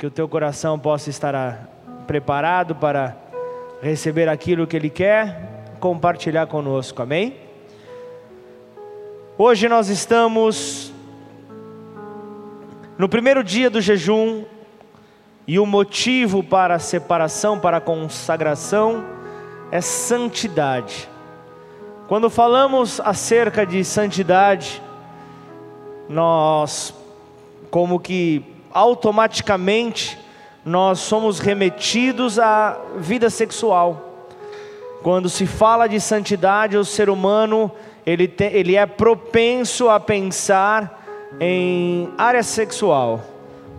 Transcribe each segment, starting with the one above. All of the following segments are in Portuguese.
que o teu coração possa estar preparado para receber aquilo que Ele quer compartilhar conosco, amém? Hoje nós estamos no primeiro dia do jejum e o motivo para a separação, para a consagração é santidade. Quando falamos acerca de santidade, nós como que automaticamente nós somos remetidos à vida sexual. Quando se fala de santidade, o ser humano ele, te, ele é propenso a pensar em área sexual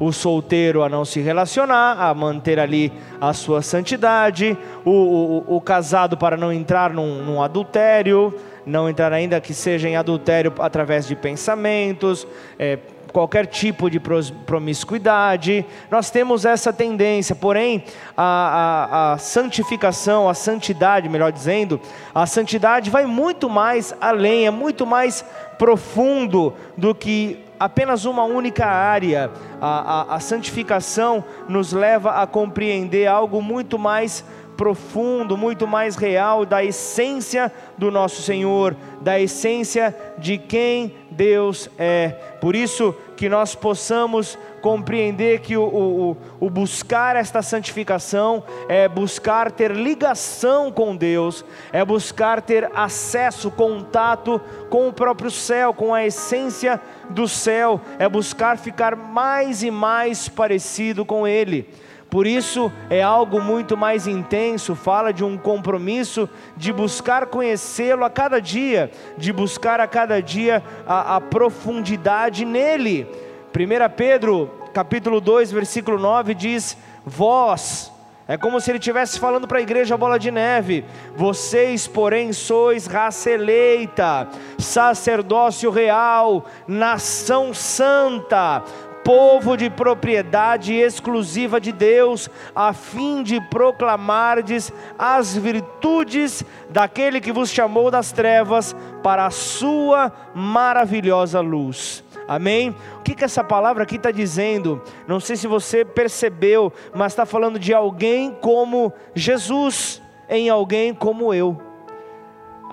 o solteiro a não se relacionar, a manter ali a sua santidade, o, o, o casado para não entrar num, num adultério, não entrar ainda que seja em adultério através de pensamentos, é, qualquer tipo de promiscuidade, nós temos essa tendência, porém, a, a, a, santificação, a santidade, melhor dizendo, a santidade vai muito mais além, é muito mais profundo do que apenas uma única área. A, a, a santificação nos leva a compreender algo muito mais profundo, muito mais real da essência do nosso Senhor, da essência de quem Deus é. Por isso que nós possamos compreender que o, o, o, buscar esta santificação é buscar ter ligação com Deus, é buscar ter acesso, contato com o próprio céu, com a essência do céu, é buscar ficar mais e mais parecido com Ele. Por isso é algo muito mais intenso, fala de um compromisso de buscar conhecê-lo a cada dia, de buscar a cada dia a, a profundidade nele. 1 Pedro capítulo 2, versículo 9 diz: Vós, é como se ele estivesse falando para a igreja bola de neve. Vocês, porém, sois raça eleita, sacerdócio real, nação santa, povo de propriedade exclusiva de Deus, a fim de proclamardes as virtudes daquele que vos chamou das trevas para a sua maravilhosa luz. Amém? O que, que essa palavra aqui está dizendo? Não sei se você percebeu, mas está falando de alguém como Jesus, em alguém como eu.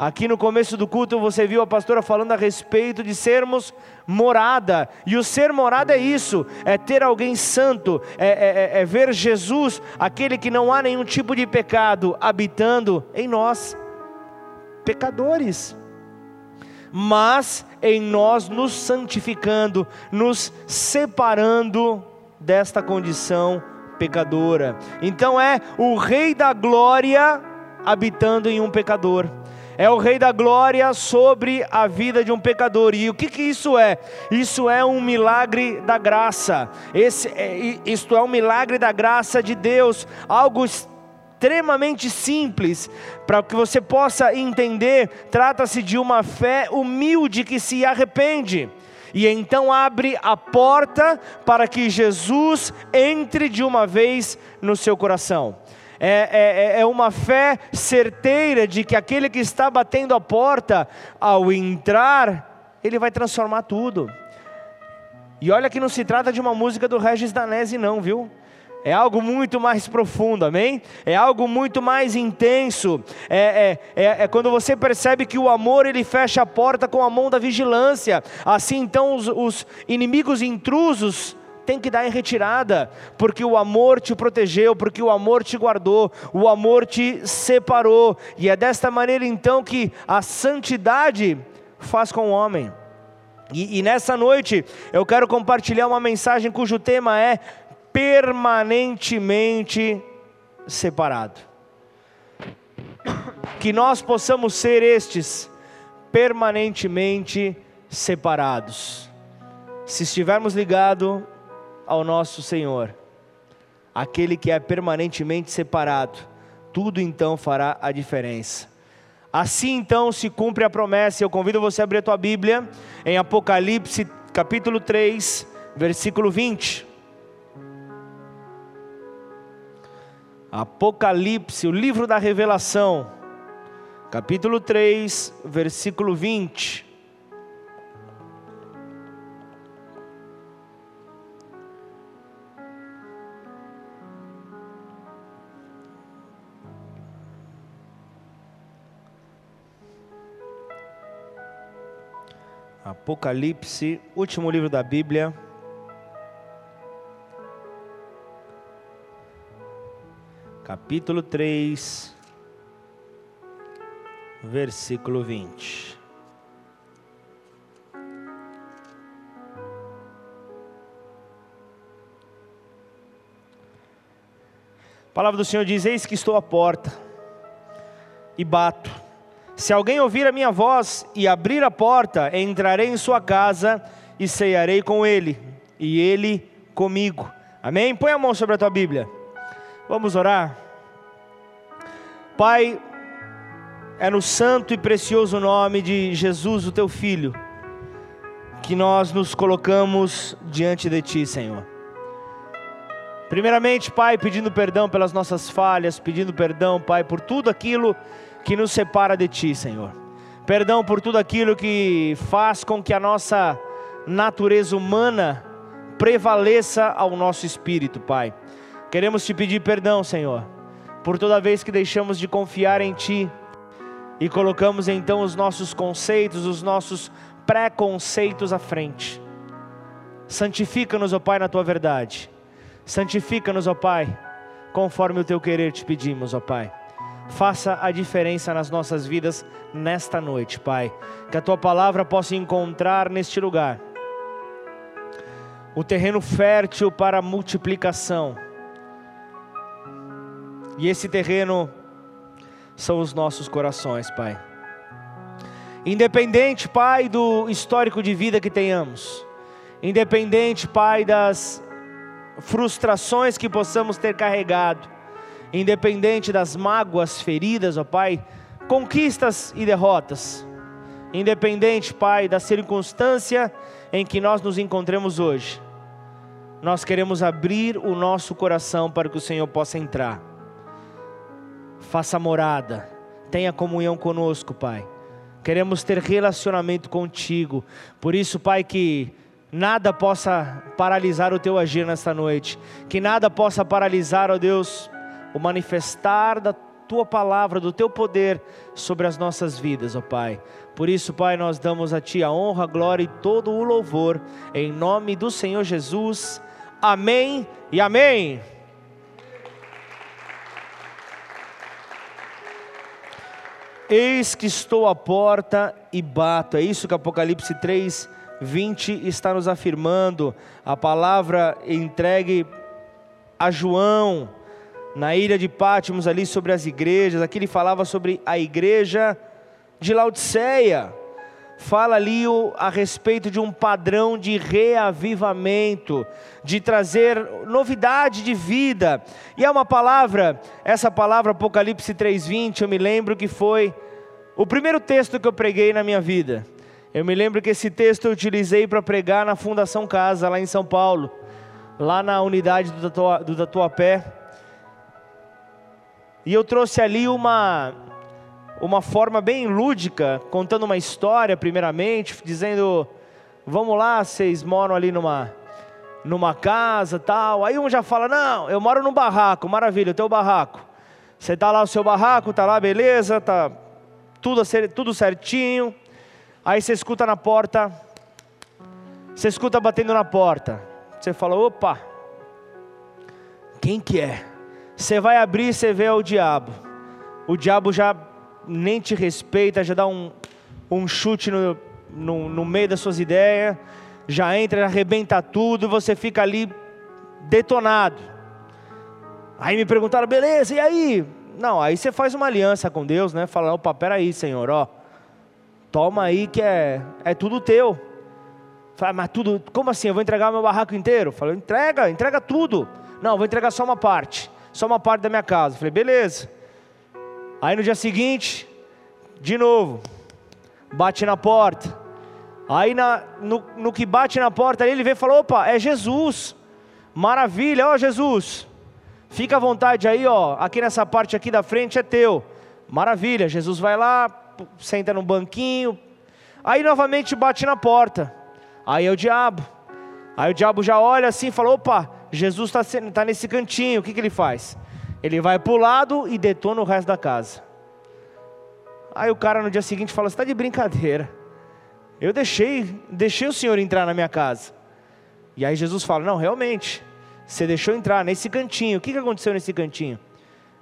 Aqui no começo do culto você viu a pastora falando a respeito de sermos morada, e o ser morada é isso, é ter alguém santo, é, é, é, é ver Jesus, aquele que não há nenhum tipo de pecado, habitando em nós, pecadores, mas em nós nos santificando, nos separando desta condição pecadora. Então é o Rei da Glória habitando em um pecador é o Rei da Glória sobre a vida de um pecador. E o que, que isso é? Isso é um milagre da graça. Esse, é, isto é um milagre da graça de Deus, algo extremamente simples, para que você possa entender, trata-se de uma fé humilde que se arrepende. E então abre a porta para que Jesus entre de uma vez no seu coração. É, é, é, é uma fé certeira de que aquele que está batendo a porta, ao entrar, ele vai transformar tudo. E olha que não se trata de uma música do Regis Danese, não, viu? É algo muito mais profundo, amém? É algo muito mais intenso. É, é, é, é, quando você percebe que o amor ele fecha a porta com a mão da vigilância. Assim, então, os, os inimigos intrusos tem que dar em retirada, porque o amor te protegeu, porque o amor te guardou, o amor te separou, e é desta maneira então que a santidade faz com o homem. E, e nessa noite eu quero compartilhar uma mensagem cujo tema é permanentemente separado. Que nós possamos ser estes permanentemente separados. Se estivermos ligados ao nosso Senhor, aquele que é permanentemente separado, tudo então fará a diferença. Assim então se cumpre a promessa. Eu convido você a abrir a tua Bíblia em Apocalipse, capítulo 3, versículo 20. Apocalipse, o livro da revelação, capítulo 3, versículo 20. Apocalipse, último livro da Bíblia. Capítulo 3, versículo 20. A palavra do Senhor diz: Eis que estou à porta e bato. Se alguém ouvir a minha voz e abrir a porta, entrarei em sua casa e ceiarei com ele, e ele comigo. Amém? Põe a mão sobre a tua Bíblia. Vamos orar. Pai, é no santo e precioso nome de Jesus, o teu filho, que nós nos colocamos diante de ti, Senhor. Primeiramente, Pai, pedindo perdão pelas nossas falhas, pedindo perdão, Pai, por tudo aquilo que nos separa de Ti, Senhor. Perdão por tudo aquilo que faz com que a nossa natureza humana prevaleça ao nosso espírito, Pai. Queremos te pedir perdão, Senhor, por toda vez que deixamos de confiar em Ti e colocamos então os nossos conceitos, os nossos preconceitos à frente. Santifica-nos, ó Pai, na tua verdade. Santifica-nos, ó Pai, conforme o teu querer te pedimos, ó Pai faça a diferença nas nossas vidas nesta noite, Pai. Que a tua palavra possa encontrar neste lugar o terreno fértil para multiplicação. E esse terreno são os nossos corações, Pai. Independente, Pai, do histórico de vida que tenhamos, independente, Pai, das frustrações que possamos ter carregado, independente das mágoas, feridas, ó Pai, conquistas e derrotas, independente, Pai, da circunstância em que nós nos encontremos hoje, nós queremos abrir o nosso coração para que o Senhor possa entrar. Faça morada, tenha comunhão conosco, Pai. Queremos ter relacionamento contigo. Por isso, Pai, que nada possa paralisar o teu agir nesta noite, que nada possa paralisar, ó Deus, o manifestar da tua palavra, do teu poder sobre as nossas vidas, ó Pai. Por isso, Pai, nós damos a Ti a honra, a glória e todo o louvor, em nome do Senhor Jesus. Amém e amém. Eis que estou à porta e bato. É isso que Apocalipse 3, 20 está nos afirmando. A palavra entregue a João na ilha de Pátimos, ali sobre as igrejas, aqui ele falava sobre a igreja de Laodiceia. Fala ali o, a respeito de um padrão de reavivamento, de trazer novidade de vida. E é uma palavra, essa palavra Apocalipse 3:20, eu me lembro que foi o primeiro texto que eu preguei na minha vida. Eu me lembro que esse texto eu utilizei para pregar na Fundação Casa, lá em São Paulo, lá na unidade do Tatuapé. E eu trouxe ali uma uma forma bem lúdica, contando uma história primeiramente, dizendo: "Vamos lá, vocês moram ali numa numa casa, tal". Aí um já fala: "Não, eu moro num barraco". Maravilha, o teu barraco. Você tá lá o seu barraco, tá lá, beleza? Tá tudo tudo certinho. Aí você escuta na porta, você escuta batendo na porta. Você fala: "Opa! Quem que é?" Você vai abrir e você vê o diabo. O diabo já nem te respeita, já dá um, um chute no, no, no meio das suas ideias, já entra, arrebenta tudo, você fica ali detonado. Aí me perguntaram, beleza, e aí? Não, aí você faz uma aliança com Deus, né? Fala, opa, peraí, Senhor, ó. Toma aí que é, é tudo teu. Fala, mas tudo, como assim? Eu vou entregar meu barraco inteiro? Fala, entrega, entrega tudo. Não, vou entregar só uma parte só uma parte da minha casa. Falei, beleza. Aí no dia seguinte, de novo, bate na porta. Aí na, no, no que bate na porta ele vem e fala: opa, é Jesus. Maravilha, ó Jesus. Fica à vontade aí, ó. Aqui nessa parte aqui da frente é teu. Maravilha. Jesus vai lá, senta num banquinho. Aí novamente bate na porta. Aí é o diabo. Aí o diabo já olha assim e fala: opa, Jesus está tá nesse cantinho, o que, que ele faz? Ele vai para o lado e detona o resto da casa. Aí o cara no dia seguinte fala: Você está de brincadeira. Eu deixei, deixei o senhor entrar na minha casa. E aí Jesus fala: Não, realmente, você deixou entrar nesse cantinho. O que aconteceu nesse cantinho?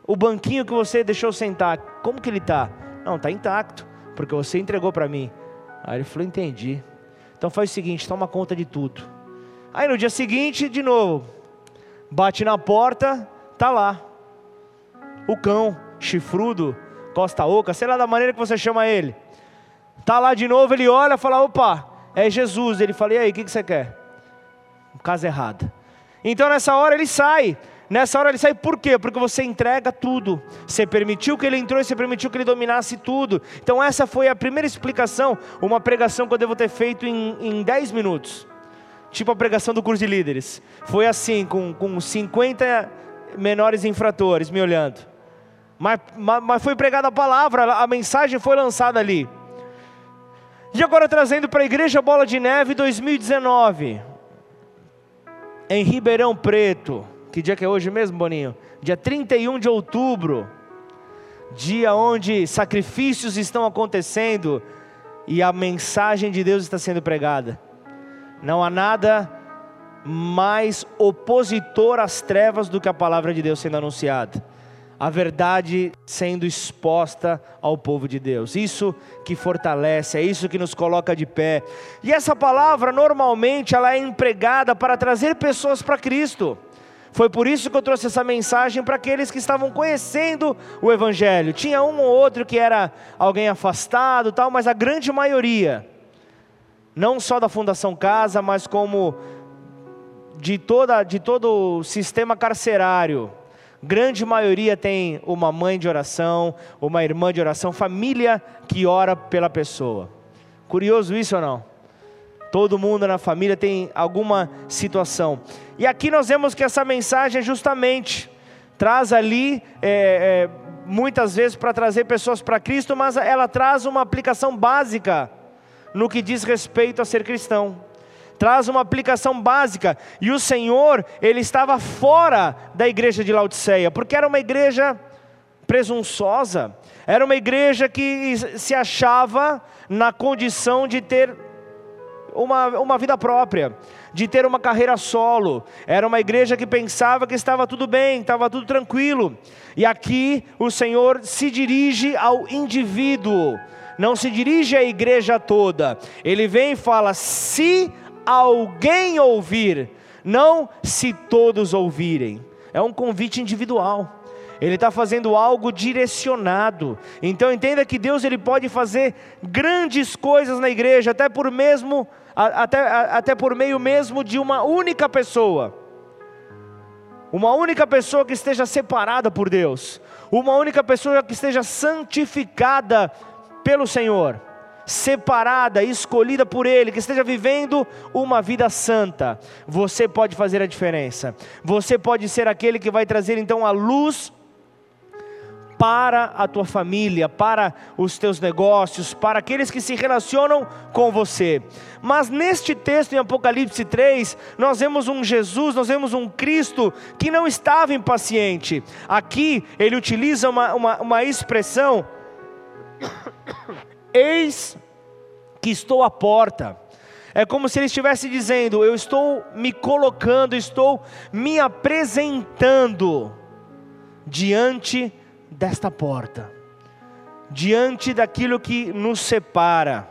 O banquinho que você deixou sentar, como que ele está? Não, está intacto, porque você entregou para mim. Aí ele falou: Entendi. Então faz o seguinte: toma conta de tudo. Aí no dia seguinte, de novo, bate na porta, tá lá. O cão, chifrudo, costa oca, sei lá da maneira que você chama ele. Tá lá de novo, ele olha e fala: opa, é Jesus. Ele fala: e aí, o que, que você quer? Casa errada. Então nessa hora ele sai. Nessa hora ele sai por quê? Porque você entrega tudo. Você permitiu que ele entrou e você permitiu que ele dominasse tudo. Então essa foi a primeira explicação, uma pregação que eu devo ter feito em, em 10 minutos. Tipo a pregação do curso de líderes. Foi assim, com, com 50 menores infratores me olhando. Mas, mas, mas foi pregada a palavra, a mensagem foi lançada ali. E agora trazendo para a Igreja Bola de Neve 2019, em Ribeirão Preto. Que dia que é hoje mesmo, Boninho? Dia 31 de outubro. Dia onde sacrifícios estão acontecendo e a mensagem de Deus está sendo pregada. Não há nada mais opositor às trevas do que a palavra de Deus sendo anunciada a verdade sendo exposta ao povo de Deus. Isso que fortalece, é isso que nos coloca de pé. E essa palavra normalmente ela é empregada para trazer pessoas para Cristo. Foi por isso que eu trouxe essa mensagem para aqueles que estavam conhecendo o evangelho. Tinha um ou outro que era alguém afastado, tal, mas a grande maioria, não só da Fundação Casa, mas como de toda de todo o sistema carcerário, grande maioria tem uma mãe de oração, uma irmã de oração, família que ora pela pessoa. Curioso isso ou não? Todo mundo na família tem alguma situação. E aqui nós vemos que essa mensagem é justamente traz ali é, é, muitas vezes para trazer pessoas para Cristo, mas ela traz uma aplicação básica no que diz respeito a ser cristão traz uma aplicação básica. E o Senhor, ele estava fora da igreja de Laodiceia, porque era uma igreja presunçosa, era uma igreja que se achava na condição de ter uma, uma vida própria, de ter uma carreira solo. Era uma igreja que pensava que estava tudo bem, estava tudo tranquilo. E aqui o Senhor se dirige ao indivíduo, não se dirige à igreja toda. Ele vem e fala: se alguém ouvir, não se todos ouvirem. É um convite individual. Ele está fazendo algo direcionado. Então entenda que Deus ele pode fazer grandes coisas na igreja, até por mesmo, até, até por meio mesmo de uma única pessoa. Uma única pessoa que esteja separada por Deus, uma única pessoa que esteja santificada pelo Senhor separada, escolhida por Ele, que esteja vivendo uma vida santa, você pode fazer a diferença. Você pode ser aquele que vai trazer então a luz para a tua família, para os teus negócios, para aqueles que se relacionam com você. Mas neste texto em Apocalipse 3, nós vemos um Jesus, nós vemos um Cristo que não estava impaciente. Aqui ele utiliza uma, uma, uma expressão Eis que estou à porta. É como se ele estivesse dizendo: Eu estou me colocando, estou me apresentando diante desta porta, diante daquilo que nos separa.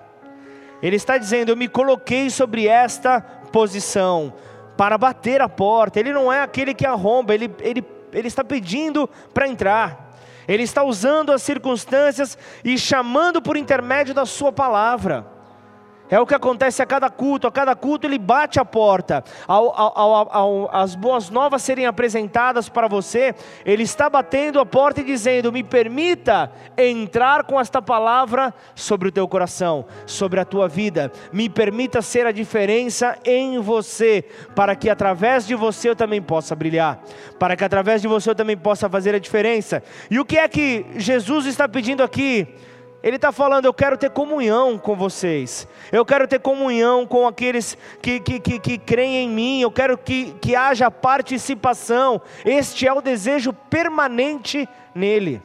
Ele está dizendo: Eu me coloquei sobre esta posição para bater a porta. Ele não é aquele que arromba, ele, ele, ele está pedindo para entrar. Ele está usando as circunstâncias e chamando por intermédio da Sua palavra. É o que acontece a cada culto, a cada culto ele bate a porta. Ao, ao, ao, as boas novas serem apresentadas para você, ele está batendo a porta e dizendo: Me permita entrar com esta palavra sobre o teu coração, sobre a tua vida. Me permita ser a diferença em você, para que através de você eu também possa brilhar, para que através de você eu também possa fazer a diferença. E o que é que Jesus está pedindo aqui? Ele está falando: eu quero ter comunhão com vocês, eu quero ter comunhão com aqueles que, que, que, que creem em mim, eu quero que, que haja participação. Este é o desejo permanente nele.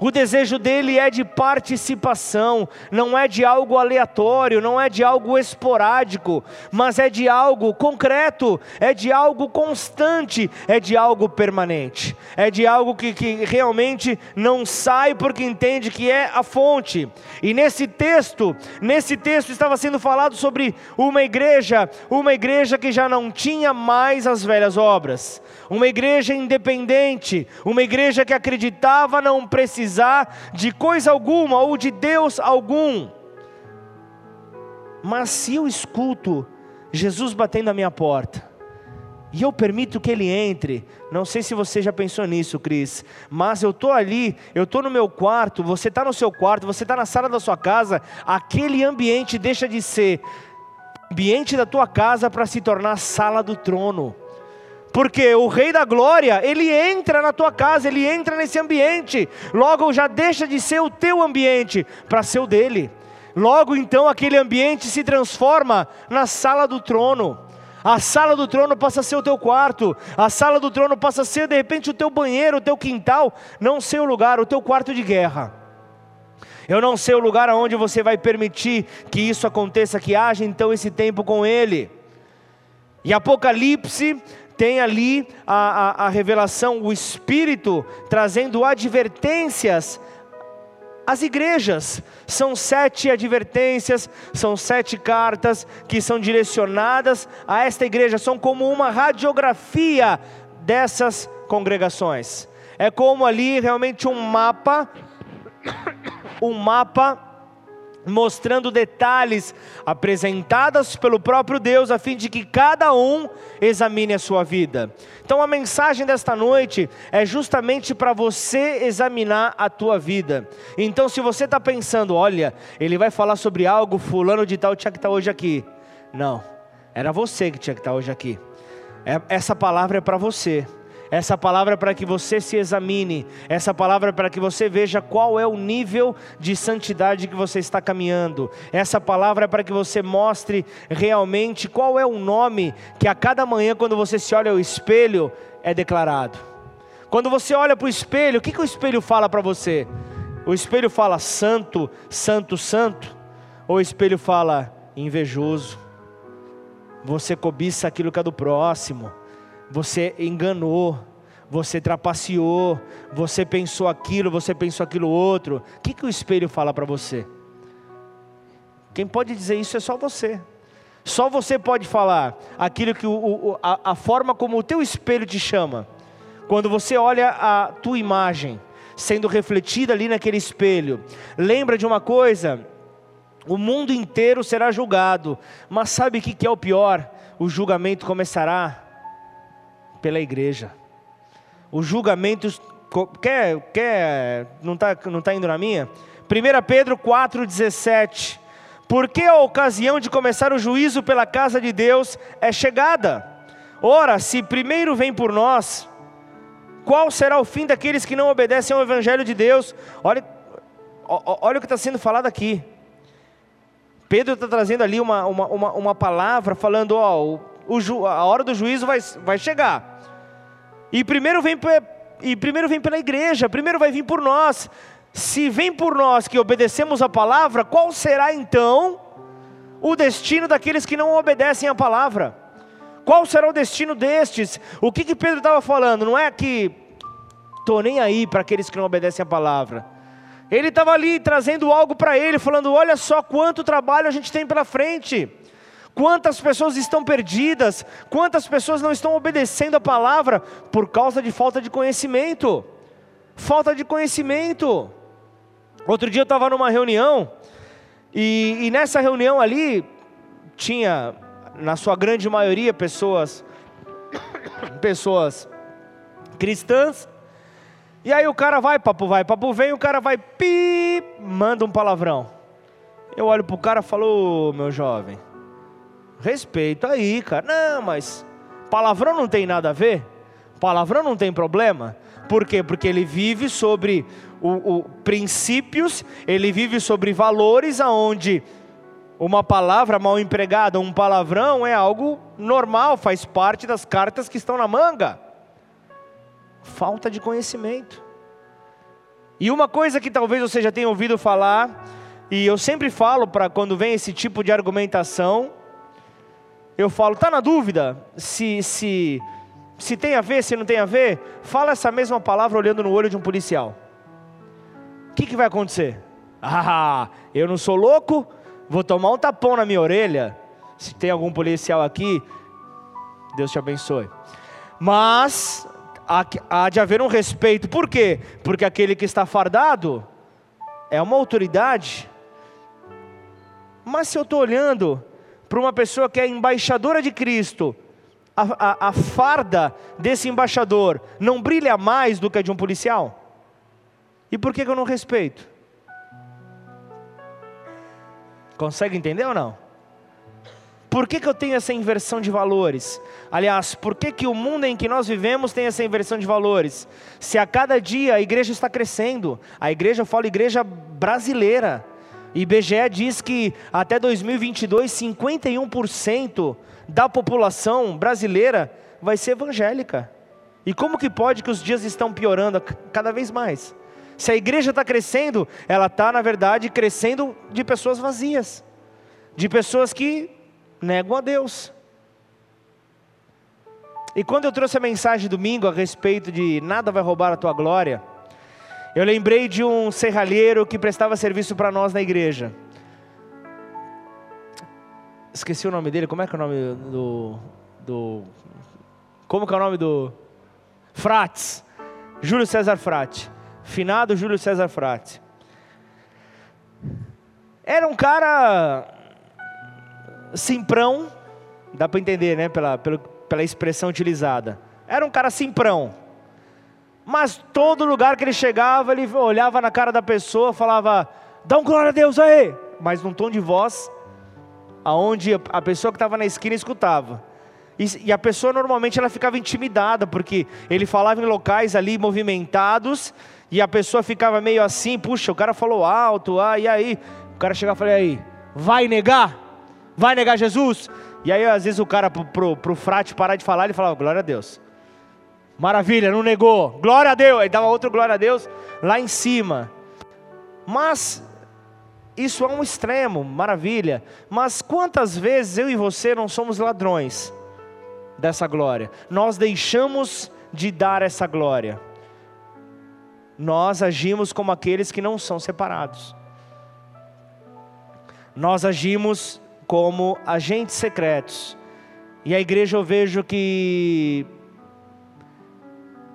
O desejo dele é de participação, não é de algo aleatório, não é de algo esporádico, mas é de algo concreto, é de algo constante, é de algo permanente, é de algo que, que realmente não sai porque entende que é a fonte. E nesse texto, nesse texto estava sendo falado sobre uma igreja, uma igreja que já não tinha mais as velhas obras uma igreja independente, uma igreja que acreditava não precisar de coisa alguma ou de Deus algum. Mas se eu escuto Jesus batendo na minha porta, e eu permito que ele entre. Não sei se você já pensou nisso, Cris, mas eu estou ali, eu estou no meu quarto, você está no seu quarto, você está na sala da sua casa, aquele ambiente deixa de ser ambiente da tua casa para se tornar sala do trono. Porque o Rei da Glória, ele entra na tua casa, ele entra nesse ambiente, logo já deixa de ser o teu ambiente para ser o dele. Logo então aquele ambiente se transforma na sala do trono. A sala do trono passa a ser o teu quarto, a sala do trono passa a ser de repente o teu banheiro, o teu quintal, não ser o lugar, o teu quarto de guerra. Eu não sei o lugar aonde você vai permitir que isso aconteça, que haja então esse tempo com Ele. E Apocalipse tem ali a, a, a revelação, o Espírito trazendo advertências às igrejas. São sete advertências, são sete cartas que são direcionadas a esta igreja, são como uma radiografia dessas congregações. É como ali realmente um mapa, um mapa mostrando detalhes apresentadas pelo próprio Deus, a fim de que cada um examine a sua vida. Então a mensagem desta noite é justamente para você examinar a tua vida. Então, se você está pensando, olha, ele vai falar sobre algo, fulano de tal tinha que estar tá hoje aqui. Não, era você que tinha que estar tá hoje aqui. É, essa palavra é para você. Essa palavra é para que você se examine, essa palavra é para que você veja qual é o nível de santidade que você está caminhando. Essa palavra é para que você mostre realmente qual é o nome que a cada manhã, quando você se olha ao espelho, é declarado. Quando você olha para o espelho, o que, que o espelho fala para você? O espelho fala santo, santo, santo? Ou o espelho fala invejoso? Você cobiça aquilo que é do próximo você enganou, você trapaceou, você pensou aquilo, você pensou aquilo outro. O que, que o espelho fala para você? Quem pode dizer isso é só você. Só você pode falar aquilo que o, o, a, a forma como o teu espelho te chama. Quando você olha a tua imagem sendo refletida ali naquele espelho, lembra de uma coisa: o mundo inteiro será julgado, mas sabe o que é o pior? O julgamento começará pela igreja. Os julgamentos, quer, quer não está não tá indo na minha? 1 Pedro 4,17. Porque a ocasião de começar o juízo pela casa de Deus é chegada. Ora, se primeiro vem por nós, qual será o fim daqueles que não obedecem ao Evangelho de Deus? Olha, olha o que está sendo falado aqui. Pedro está trazendo ali uma, uma, uma, uma palavra falando: ó, o, a hora do juízo vai, vai chegar. E primeiro vem e primeiro vem pela igreja, primeiro vai vir por nós. Se vem por nós que obedecemos a palavra, qual será então o destino daqueles que não obedecem a palavra? Qual será o destino destes? O que, que Pedro estava falando? Não é que estou nem aí para aqueles que não obedecem a palavra. Ele estava ali trazendo algo para ele, falando: olha só quanto trabalho a gente tem pela frente. Quantas pessoas estão perdidas? Quantas pessoas não estão obedecendo a palavra por causa de falta de conhecimento? Falta de conhecimento. Outro dia eu estava numa reunião e, e nessa reunião ali tinha, na sua grande maioria, pessoas, pessoas cristãs. E aí o cara vai, papo vai, papo vem, o cara vai, pi, manda um palavrão. Eu olho pro cara e falo, meu jovem, Respeito aí, cara. Não, mas palavrão não tem nada a ver? Palavrão não tem problema? Por quê? Porque ele vive sobre o, o princípios, ele vive sobre valores aonde uma palavra mal empregada, um palavrão é algo normal, faz parte das cartas que estão na manga. Falta de conhecimento. E uma coisa que talvez você já tenha ouvido falar, e eu sempre falo para quando vem esse tipo de argumentação, eu falo, tá na dúvida se se se tem a ver, se não tem a ver? Fala essa mesma palavra olhando no olho de um policial. O que, que vai acontecer? Ah, eu não sou louco, vou tomar um tapão na minha orelha. Se tem algum policial aqui, Deus te abençoe. Mas há, há de haver um respeito, por quê? Porque aquele que está fardado é uma autoridade. Mas se eu estou olhando para uma pessoa que é embaixadora de Cristo, a, a, a, farda desse embaixador não brilha mais do que a de um policial? E por que, que eu não respeito? Consegue entender ou não? Por que, que eu tenho essa inversão de valores? Aliás, por que, que o mundo em que nós vivemos tem essa inversão de valores? Se a cada dia a igreja está crescendo, a igreja, eu falo igreja brasileira, IBGE diz que até 2022, 51% da população brasileira vai ser evangélica. E como que pode que os dias estão piorando cada vez mais? Se a igreja está crescendo, ela está, na verdade, crescendo de pessoas vazias, de pessoas que negam a Deus. E quando eu trouxe a mensagem domingo a respeito de nada vai roubar a tua glória, eu lembrei de um serralheiro que prestava serviço para nós na igreja. Esqueci o nome dele, como é que é o nome do. do como que é o nome do. Frates. Júlio César Frate. Finado Júlio César Frate. Era um cara simprão, dá para entender, né, pela, pela, pela expressão utilizada. Era um cara simprão. Mas todo lugar que ele chegava, ele olhava na cara da pessoa, falava: "Dá um glória a Deus aí", mas num tom de voz aonde a pessoa que estava na esquina escutava. E, a pessoa normalmente ela ficava intimidada, porque ele falava em locais ali movimentados, e a pessoa ficava meio assim, puxa, o cara falou alto, ah, e aí? O cara chegava e falou, aí, vai negar? Vai negar Jesus? E aí às vezes o cara pro, pro, pro frate parar de falar, ele falava, glória a Deus. Maravilha, não negou. Glória a Deus. Aí dava outro glória a Deus lá em cima. Mas isso é um extremo, maravilha. Mas quantas vezes eu e você não somos ladrões dessa glória? Nós deixamos de dar essa glória. Nós agimos como aqueles que não são separados. Nós agimos como agentes secretos. E a igreja eu vejo que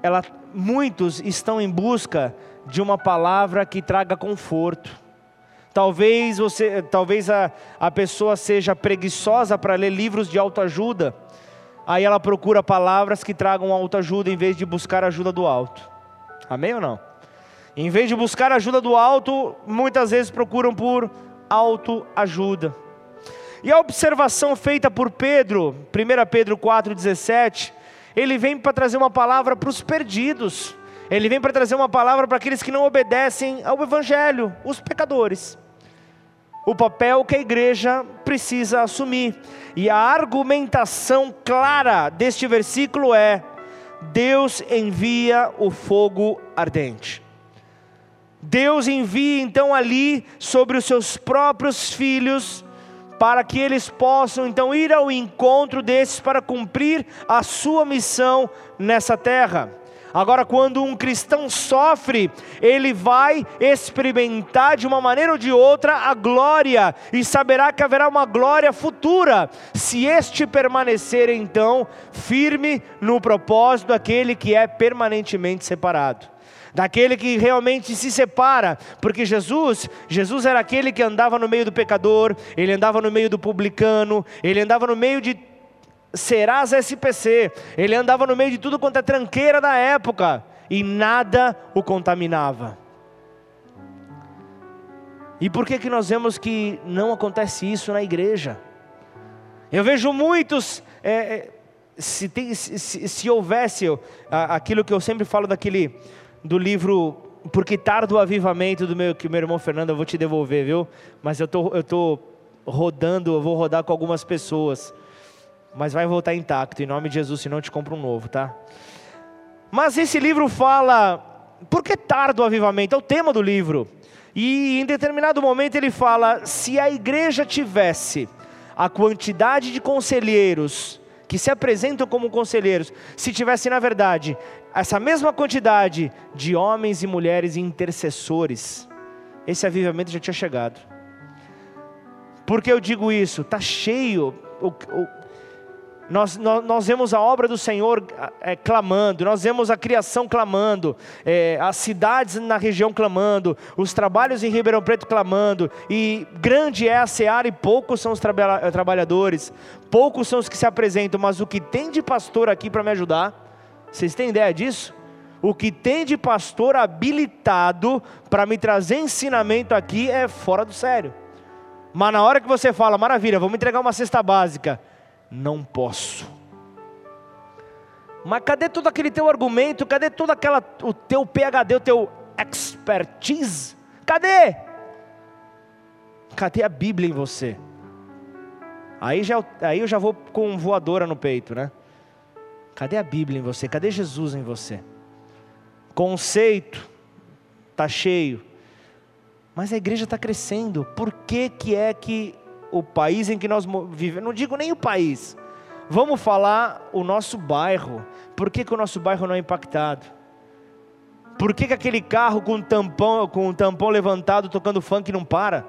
ela, muitos estão em busca de uma palavra que traga conforto Talvez você, talvez a, a pessoa seja preguiçosa para ler livros de autoajuda. Aí ela procura palavras que tragam autoajuda em vez de buscar ajuda do alto. Amém ou não? Em vez de buscar ajuda do alto, muitas vezes procuram por autoajuda. E a observação feita por Pedro, 1 Pedro 4,17, ele vem para trazer uma palavra para os perdidos. Ele vem para trazer uma palavra para aqueles que não obedecem ao Evangelho, os pecadores o papel que a igreja precisa assumir. E a argumentação clara deste versículo é: Deus envia o fogo ardente. Deus envia então ali sobre os seus próprios filhos, para que eles possam então ir ao encontro desses para cumprir a sua missão nessa terra. Agora, quando um cristão sofre, ele vai experimentar de uma maneira ou de outra a glória e saberá que haverá uma glória futura, se este permanecer então firme no propósito daquele que é permanentemente separado daquele que realmente se separa, porque Jesus, Jesus era aquele que andava no meio do pecador, ele andava no meio do publicano, ele andava no meio de Serás SPC. Ele andava no meio de tudo quanto é tranqueira da época e nada o contaminava. E por que que nós vemos que não acontece isso na igreja? Eu vejo muitos, é, é se, tem, se, se, houvesse aquilo que eu sempre falo daquele do livro porque tarda o avivamento do meu que meu irmão Fernando eu vou te devolver, viu? Mas eu tô eu tô rodando, eu vou rodar com algumas pessoas mas vai voltar intacto, em nome de Jesus, senão eu te compro um novo, tá? Mas esse livro fala por que tardo o avivamento? É o tema do livro. E em determinado momento ele fala: se a igreja tivesse a quantidade de conselheiros que se apresentam como conselheiros, se tivesse, na verdade, essa mesma quantidade de homens e mulheres intercessores, esse avivamento já tinha chegado. Por que eu digo isso? Está cheio. O, o, nós, nós, nós, vemos a obra do Senhor é, clamando, nós vemos a criação clamando, é, as cidades na região clamando, os trabalhos em Ribeirão Preto clamando, e grande é a seara e poucos são os traba trabalhadores, poucos são os que se apresentam, mas o que tem de pastor aqui para me ajudar, vocês têm ideia disso? O que tem de pastor habilitado para me trazer ensinamento aqui é fora do sério. Mas na hora que você fala, maravilha, vamos entregar uma cesta básica não posso. Mas cadê todo aquele teu argumento? Cadê todo aquela o teu PhD, o teu expertise? Cadê? Cadê a Bíblia em você? Aí, já, aí eu já vou com voadora no peito, né? Cadê a Bíblia em você? Cadê Jesus em você? Conceito tá cheio, mas a igreja está crescendo. Por que que é que o país em que nós vivemos, não digo nem o país, vamos falar o nosso bairro. Por que, que o nosso bairro não é impactado? Por que, que aquele carro com tampão, com o tampão levantado tocando funk não para?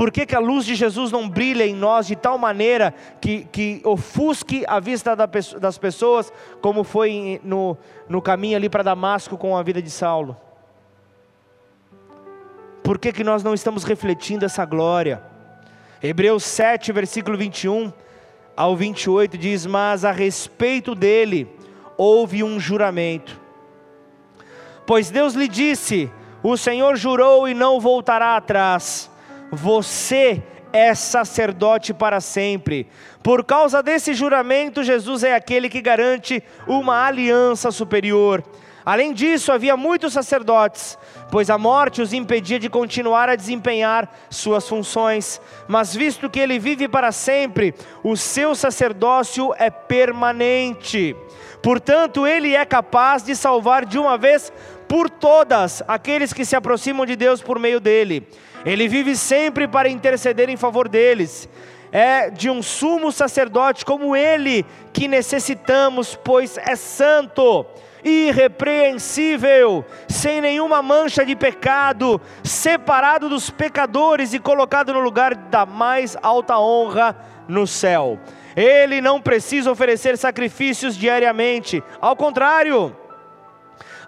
Por que, que, a luz de Jesus não brilha em nós de tal maneira que, que ofusque a vista das pessoas, como foi no, no caminho ali para Damasco com a vida de Saulo? Por que, que nós não estamos refletindo essa glória? Hebreus 7, versículo 21 ao 28 diz: Mas a respeito dele houve um juramento. Pois Deus lhe disse: O Senhor jurou e não voltará atrás. Você é sacerdote para sempre. Por causa desse juramento, Jesus é aquele que garante uma aliança superior. Além disso, havia muitos sacerdotes, pois a morte os impedia de continuar a desempenhar suas funções. Mas visto que ele vive para sempre, o seu sacerdócio é permanente. Portanto, ele é capaz de salvar de uma vez por todas aqueles que se aproximam de Deus por meio dele. Ele vive sempre para interceder em favor deles. É de um sumo sacerdote como ele que necessitamos, pois é santo irrepreensível, sem nenhuma mancha de pecado, separado dos pecadores e colocado no lugar da mais alta honra no céu. Ele não precisa oferecer sacrifícios diariamente, ao contrário,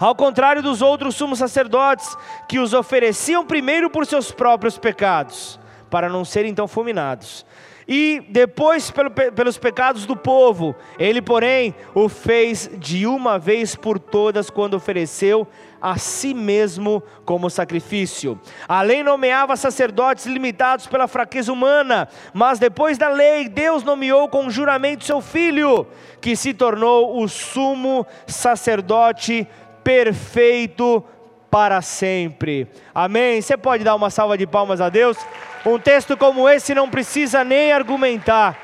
ao contrário dos outros sumos sacerdotes, que os ofereciam primeiro por seus próprios pecados, para não serem então fulminados e depois pelo, pelos pecados do povo. Ele, porém, o fez de uma vez por todas quando ofereceu a si mesmo como sacrifício. A lei nomeava sacerdotes limitados pela fraqueza humana, mas depois da lei, Deus nomeou com juramento seu filho, que se tornou o sumo sacerdote perfeito para sempre. Amém. Você pode dar uma salva de palmas a Deus? Um texto como esse não precisa nem argumentar.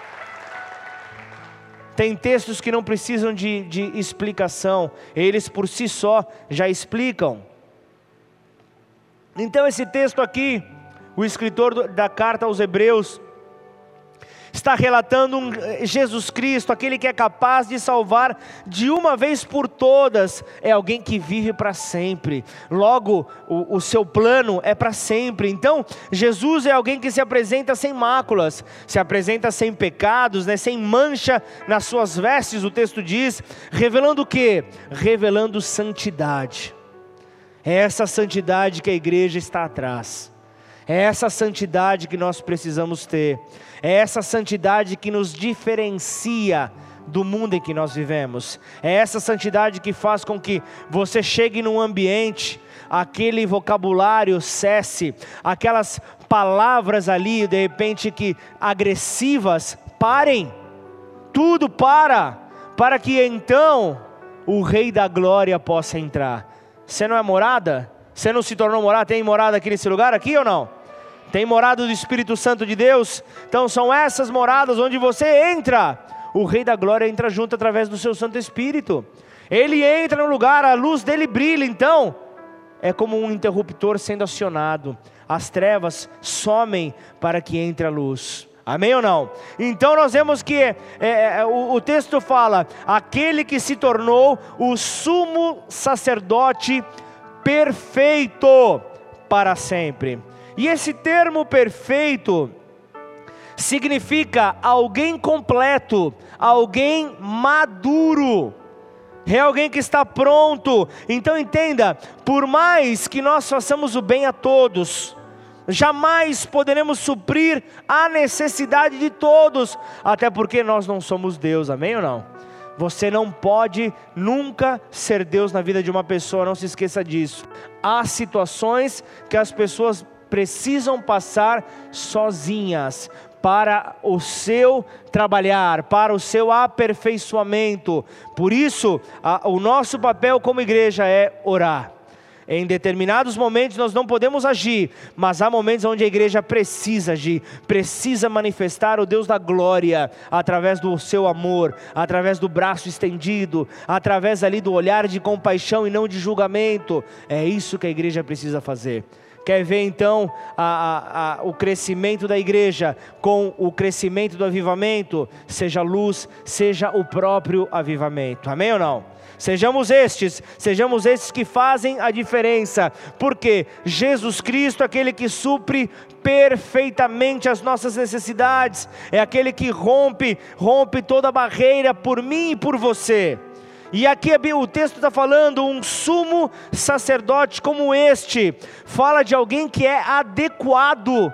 Tem textos que não precisam de, de explicação, eles por si só já explicam. Então, esse texto aqui, o escritor da carta aos Hebreus, está relatando um eh, Jesus Cristo, aquele que é capaz de salvar de uma vez por todas, é alguém que vive para sempre. Logo, o, o seu plano é para sempre. Então, Jesus é alguém que se apresenta sem máculas, se apresenta sem pecados, né, sem mancha nas suas vestes, o texto diz, revelando o que? Revelando santidade. É essa santidade que a igreja está atrás. É essa santidade que nós precisamos ter. É essa santidade que nos diferencia do mundo em que nós vivemos. É essa santidade que faz com que você chegue num ambiente, aquele vocabulário cesse, aquelas palavras ali, de repente, que agressivas, parem. Tudo para, para que então o Rei da Glória possa entrar. Você não é morada? Você não se tornou morada? Tem morada aqui nesse lugar aqui ou não? Tem morada do Espírito Santo de Deus? Então são essas moradas onde você entra. O Rei da Glória entra junto através do seu Santo Espírito. Ele entra no lugar, a luz dele brilha, então é como um interruptor sendo acionado. As trevas somem para que entre a luz. Amém ou não? Então nós vemos que é, é, o, o texto fala: aquele que se tornou o sumo sacerdote perfeito para sempre. E esse termo perfeito significa alguém completo, alguém maduro é alguém que está pronto. Então entenda: por mais que nós façamos o bem a todos, jamais poderemos suprir a necessidade de todos, até porque nós não somos Deus, amém ou não? Você não pode nunca ser Deus na vida de uma pessoa, não se esqueça disso. Há situações que as pessoas precisam passar sozinhas, para o seu trabalhar, para o seu aperfeiçoamento. Por isso, a, o nosso papel como igreja é orar. Em determinados momentos nós não podemos agir, mas há momentos onde a igreja precisa agir, precisa manifestar o Deus da glória através do seu amor, através do braço estendido, através ali do olhar de compaixão e não de julgamento. É isso que a igreja precisa fazer. Quer ver então a, a, a, o crescimento da igreja com o crescimento do avivamento? Seja luz, seja o próprio avivamento. Amém ou não? Sejamos estes, sejamos estes que fazem a diferença, porque Jesus Cristo, aquele que supre perfeitamente as nossas necessidades, é aquele que rompe, rompe toda barreira por mim e por você. E aqui o texto está falando um sumo sacerdote como este, fala de alguém que é adequado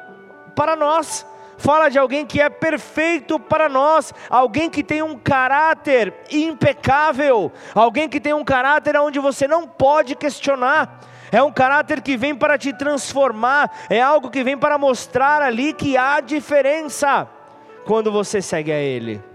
para nós, fala de alguém que é perfeito para nós, alguém que tem um caráter impecável, alguém que tem um caráter onde você não pode questionar. É um caráter que vem para te transformar, é algo que vem para mostrar ali que há diferença quando você segue a Ele.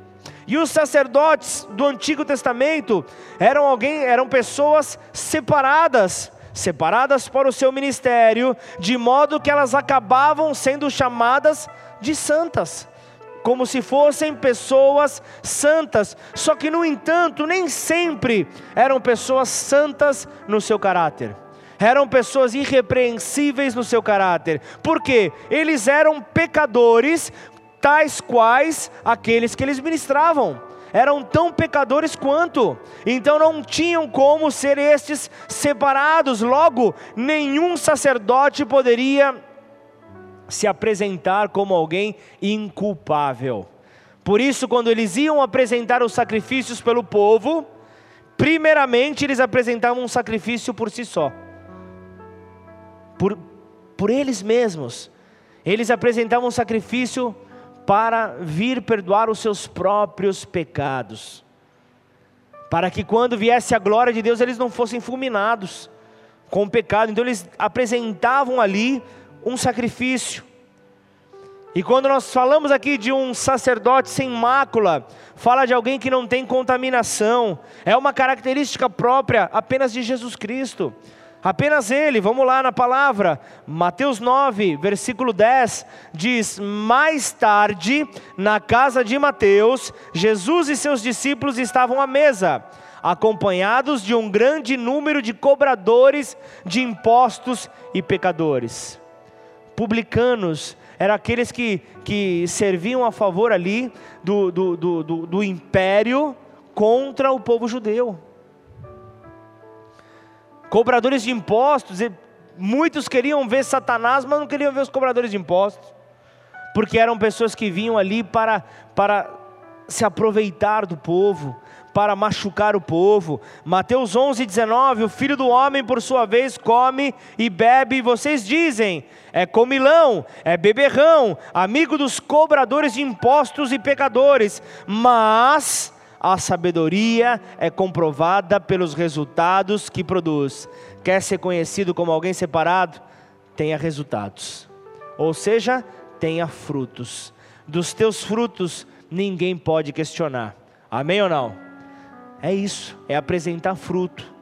E os sacerdotes do Antigo Testamento eram alguém, eram pessoas separadas, separadas para o seu ministério, de modo que elas acabavam sendo chamadas de santas como se fossem pessoas santas, só que no entanto, nem sempre eram pessoas santas no seu caráter. Eram pessoas irrepreensíveis no seu caráter. Por quê? Eles eram pecadores, tais quais aqueles que eles ministravam. Eram tão pecadores quanto, então não tinham como ser estes separados, logo, nenhum sacerdote poderia se apresentar como alguém inculpável. Por isso, quando eles iam apresentar os sacrifícios pelo povo, primeiramente eles apresentavam um sacrifício por si só, por, por eles mesmos. Eles apresentavam um sacrifício para vir perdoar os seus próprios pecados, para que quando viesse a glória de Deus eles não fossem fulminados com o pecado. Então eles apresentavam ali um sacrifício. E quando nós falamos aqui de um sacerdote sem mácula, fala de alguém que não tem contaminação, é uma característica própria apenas de Jesus Cristo. Apenas ele, vamos lá na palavra, Mateus 9, versículo 10, diz: Mais tarde, na casa de Mateus, Jesus e seus discípulos estavam à mesa, acompanhados de um grande número de cobradores de impostos e pecadores. Publicanos eram aqueles que, que serviam a favor ali do, do, do, do, do império contra o povo judeu cobradores de impostos, muitos queriam ver Satanás, mas não queriam ver os cobradores de impostos, porque eram pessoas que vinham ali para, para se aproveitar do povo, para machucar o povo. Mateus 11, 19: O filho do homem, por sua vez, come e bebe, e vocês dizem: é comilão, é beberrão, amigo dos cobradores de impostos e pecadores, mas a sabedoria é comprovada pelos resultados que produz. Quer ser conhecido como alguém separado? Tenha resultados. Ou seja, tenha frutos. Dos teus frutos ninguém pode questionar. Amém ou não? É isso, é apresentar fruto.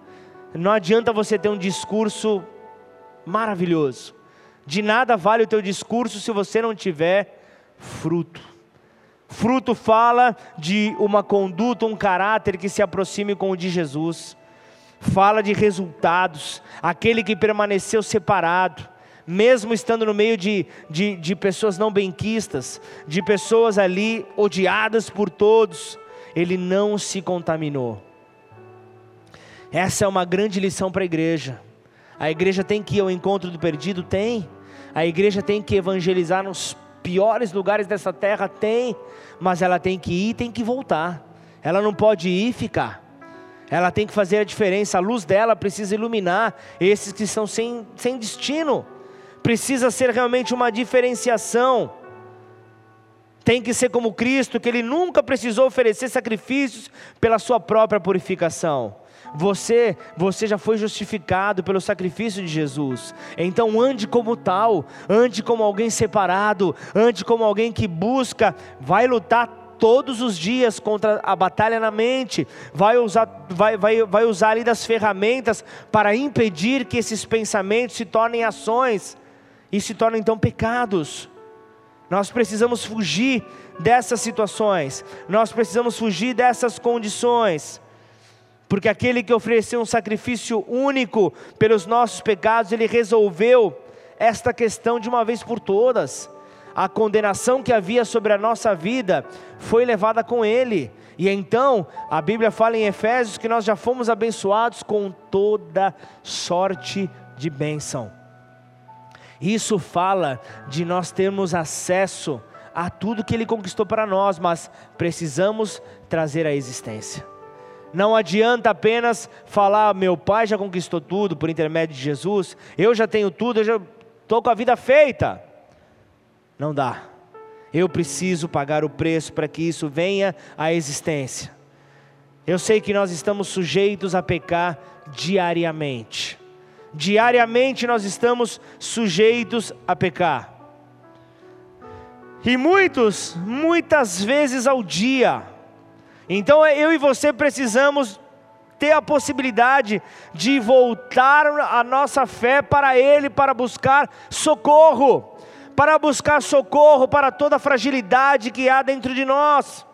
Não adianta você ter um discurso maravilhoso. De nada vale o teu discurso se você não tiver fruto. Fruto fala de uma conduta, um caráter que se aproxime com o de Jesus. Fala de resultados, aquele que permaneceu separado, mesmo estando no meio de, de, de pessoas não benquistas, de pessoas ali odiadas por todos, ele não se contaminou. Essa é uma grande lição para a igreja. A igreja tem que ir ao encontro do perdido? Tem. A igreja tem que evangelizar nos piores lugares dessa terra? Tem. Mas ela tem que ir e tem que voltar. Ela não pode ir e ficar. Ela tem que fazer a diferença. A luz dela precisa iluminar esses que estão sem, sem destino. Precisa ser realmente uma diferenciação. Tem que ser como Cristo, que ele nunca precisou oferecer sacrifícios pela sua própria purificação. Você, você já foi justificado pelo sacrifício de Jesus. Então ande como tal, ande como alguém separado, ande como alguém que busca, vai lutar todos os dias contra a batalha na mente, vai usar, vai, vai, vai usar ali das ferramentas para impedir que esses pensamentos se tornem ações e se tornem então pecados. Nós precisamos fugir dessas situações, nós precisamos fugir dessas condições. Porque aquele que ofereceu um sacrifício único pelos nossos pecados, ele resolveu esta questão de uma vez por todas. A condenação que havia sobre a nossa vida foi levada com ele. E então, a Bíblia fala em Efésios que nós já fomos abençoados com toda sorte de bênção. Isso fala de nós termos acesso a tudo que ele conquistou para nós, mas precisamos trazer à existência. Não adianta apenas falar, meu pai já conquistou tudo por intermédio de Jesus, eu já tenho tudo, eu já estou com a vida feita. Não dá. Eu preciso pagar o preço para que isso venha à existência. Eu sei que nós estamos sujeitos a pecar diariamente. Diariamente nós estamos sujeitos a pecar. E muitos, muitas vezes ao dia, então eu e você precisamos ter a possibilidade de voltar a nossa fé para Ele, para buscar socorro, para buscar socorro para toda a fragilidade que há dentro de nós.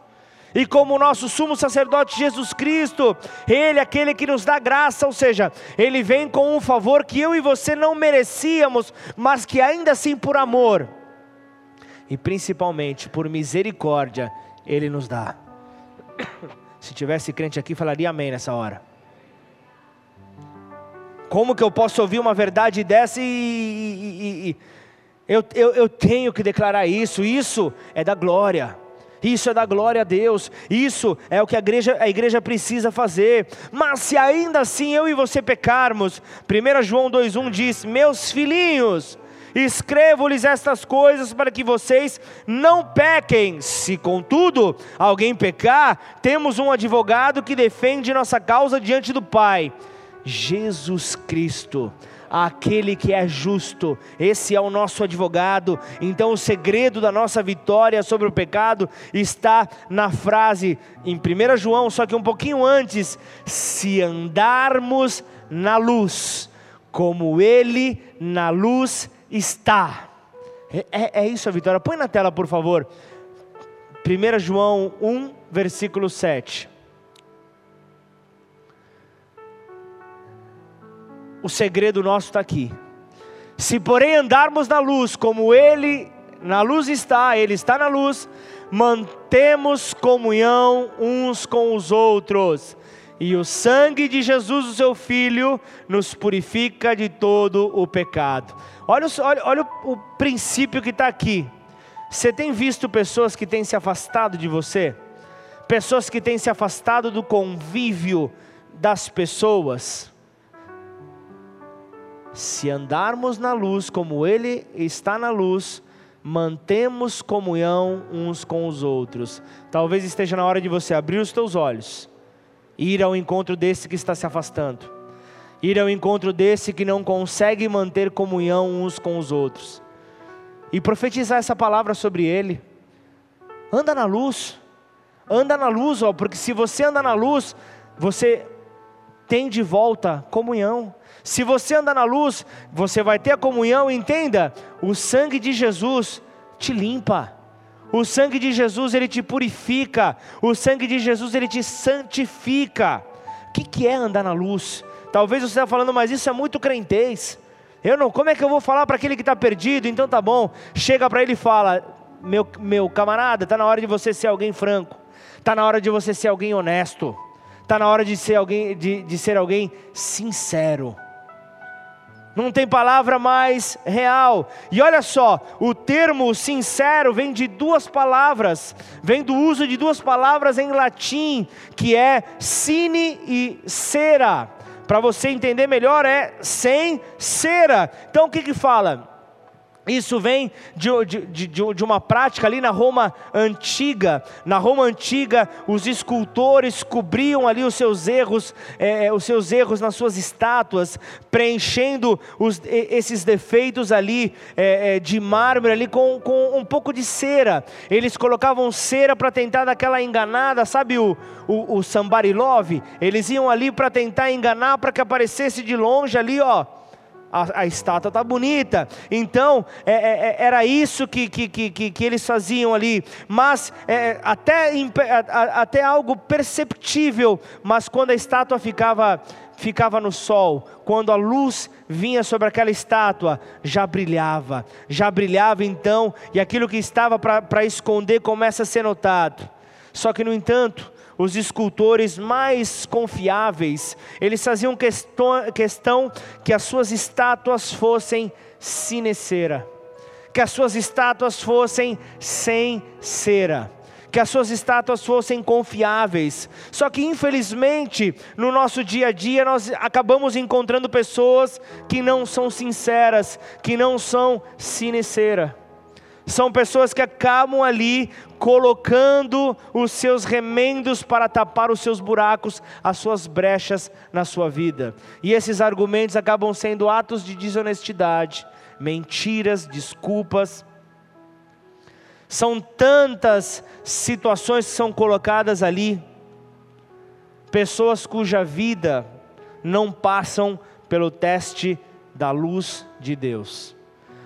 E como o nosso sumo sacerdote Jesus Cristo, Ele é aquele que nos dá graça, ou seja, Ele vem com um favor que eu e você não merecíamos, mas que ainda assim por amor, e principalmente por misericórdia, Ele nos dá. Se tivesse crente aqui, falaria amém nessa hora. Como que eu posso ouvir uma verdade dessa e, e, e, e eu, eu, eu tenho que declarar isso? Isso é da glória. Isso é da glória a Deus. Isso é o que a igreja, a igreja precisa fazer. Mas se ainda assim eu e você pecarmos, 1 João 2,1 diz: Meus filhinhos, Escrevo-lhes estas coisas para que vocês não pequem. Se, contudo, alguém pecar, temos um advogado que defende nossa causa diante do Pai, Jesus Cristo aquele que é justo, esse é o nosso advogado. Então, o segredo da nossa vitória sobre o pecado está na frase em 1 João, só que um pouquinho antes: se andarmos na luz, como Ele na luz está. É, é, é isso a vitória. Põe na tela, por favor. 1 João 1, versículo 7. O segredo nosso está aqui. Se porém andarmos na luz, como Ele na luz está, Ele está na luz, mantemos comunhão uns com os outros e o sangue de Jesus, o seu Filho, nos purifica de todo o pecado. Olha, olha, olha o, o princípio que está aqui. Você tem visto pessoas que têm se afastado de você? Pessoas que têm se afastado do convívio das pessoas? Se andarmos na luz como Ele está na luz, mantemos comunhão uns com os outros. Talvez esteja na hora de você abrir os teus olhos ir ao encontro desse que está se afastando, ir ao encontro desse que não consegue manter comunhão uns com os outros, e profetizar essa palavra sobre ele. Anda na luz, anda na luz, ó, porque se você anda na luz, você tem de volta comunhão. Se você anda na luz, você vai ter a comunhão, entenda, o sangue de Jesus te limpa. O sangue de Jesus ele te purifica, o sangue de Jesus ele te santifica. O que, que é andar na luz? Talvez você esteja falando, mas isso é muito crentez. Eu não, como é que eu vou falar para aquele que está perdido? Então tá bom, chega para ele e fala: meu, meu camarada, está na hora de você ser alguém franco, está na hora de você ser alguém honesto, está na hora de ser alguém, de, de ser alguém sincero. Não tem palavra mais real. E olha só, o termo sincero vem de duas palavras, vem do uso de duas palavras em latim, que é sine e cera. Para você entender melhor, é sem cera. Então o que que fala? Isso vem de, de, de, de, uma prática ali na Roma antiga. Na Roma antiga, os escultores cobriam ali os seus erros, é, é os seus erros nas suas estátuas, preenchendo os, esses defeitos ali é, é, de mármore ali com, com um pouco de cera. Eles colocavam cera para tentar dar aquela enganada, sabe o, o, o Somebody Love? Eles iam ali para tentar enganar, para que aparecesse de longe ali, ó a, a estátua está bonita. Então, é, é, é, era isso que, que, que, que, eles faziam ali. Mas, é, até, até algo perceptível, mas quando a estátua ficava, ficava no sol, quando a luz vinha sobre aquela estátua, já brilhava, já brilhava então, e aquilo que estava para esconder começa a ser notado. Só que, no entanto, os escultores mais confiáveis, eles faziam questão, questão que as suas estátuas fossem sine que as suas estátuas fossem sem cera, que as suas estátuas fossem confiáveis. Só que infelizmente, no nosso dia a dia, nós acabamos encontrando pessoas que não são sinceras, que não são sine cera. São pessoas que acabam ali colocando os seus remendos para tapar os seus buracos, as suas brechas na sua vida. E esses argumentos acabam sendo atos de desonestidade, mentiras, desculpas. São tantas situações que são colocadas ali, pessoas cuja vida não passam pelo teste da luz de Deus.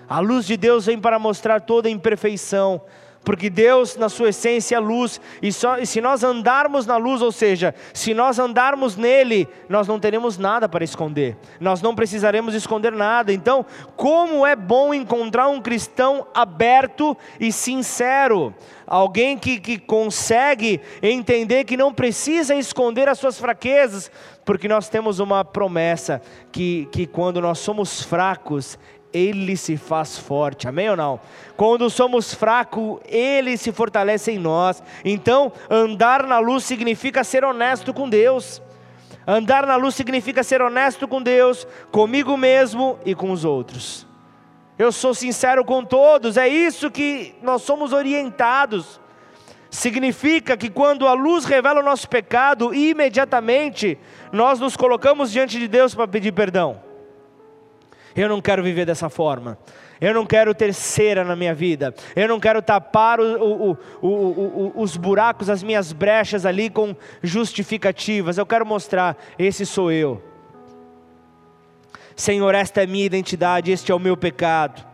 A luz de Deus vem para mostrar toda a imperfeição, porque Deus, na sua essência, é luz, e, só, e se nós andarmos na luz, ou seja, se nós andarmos nele, nós não teremos nada para esconder, nós não precisaremos esconder nada. Então, como é bom encontrar um cristão aberto e sincero, alguém que, que consegue entender que não precisa esconder as suas fraquezas, porque nós temos uma promessa que, que quando nós somos fracos, ele se faz forte, amém ou não? Quando somos fracos, Ele se fortalece em nós. Então, andar na luz significa ser honesto com Deus. Andar na luz significa ser honesto com Deus, comigo mesmo e com os outros. Eu sou sincero com todos, é isso que nós somos orientados. Significa que quando a luz revela o nosso pecado, imediatamente nós nos colocamos diante de Deus para pedir perdão. Eu não quero viver dessa forma. Eu não quero ter cera na minha vida. Eu não quero tapar o, o, o, os buracos, as minhas brechas ali com justificativas. Eu quero mostrar: esse sou eu. Senhor, esta é minha identidade, este é o meu pecado.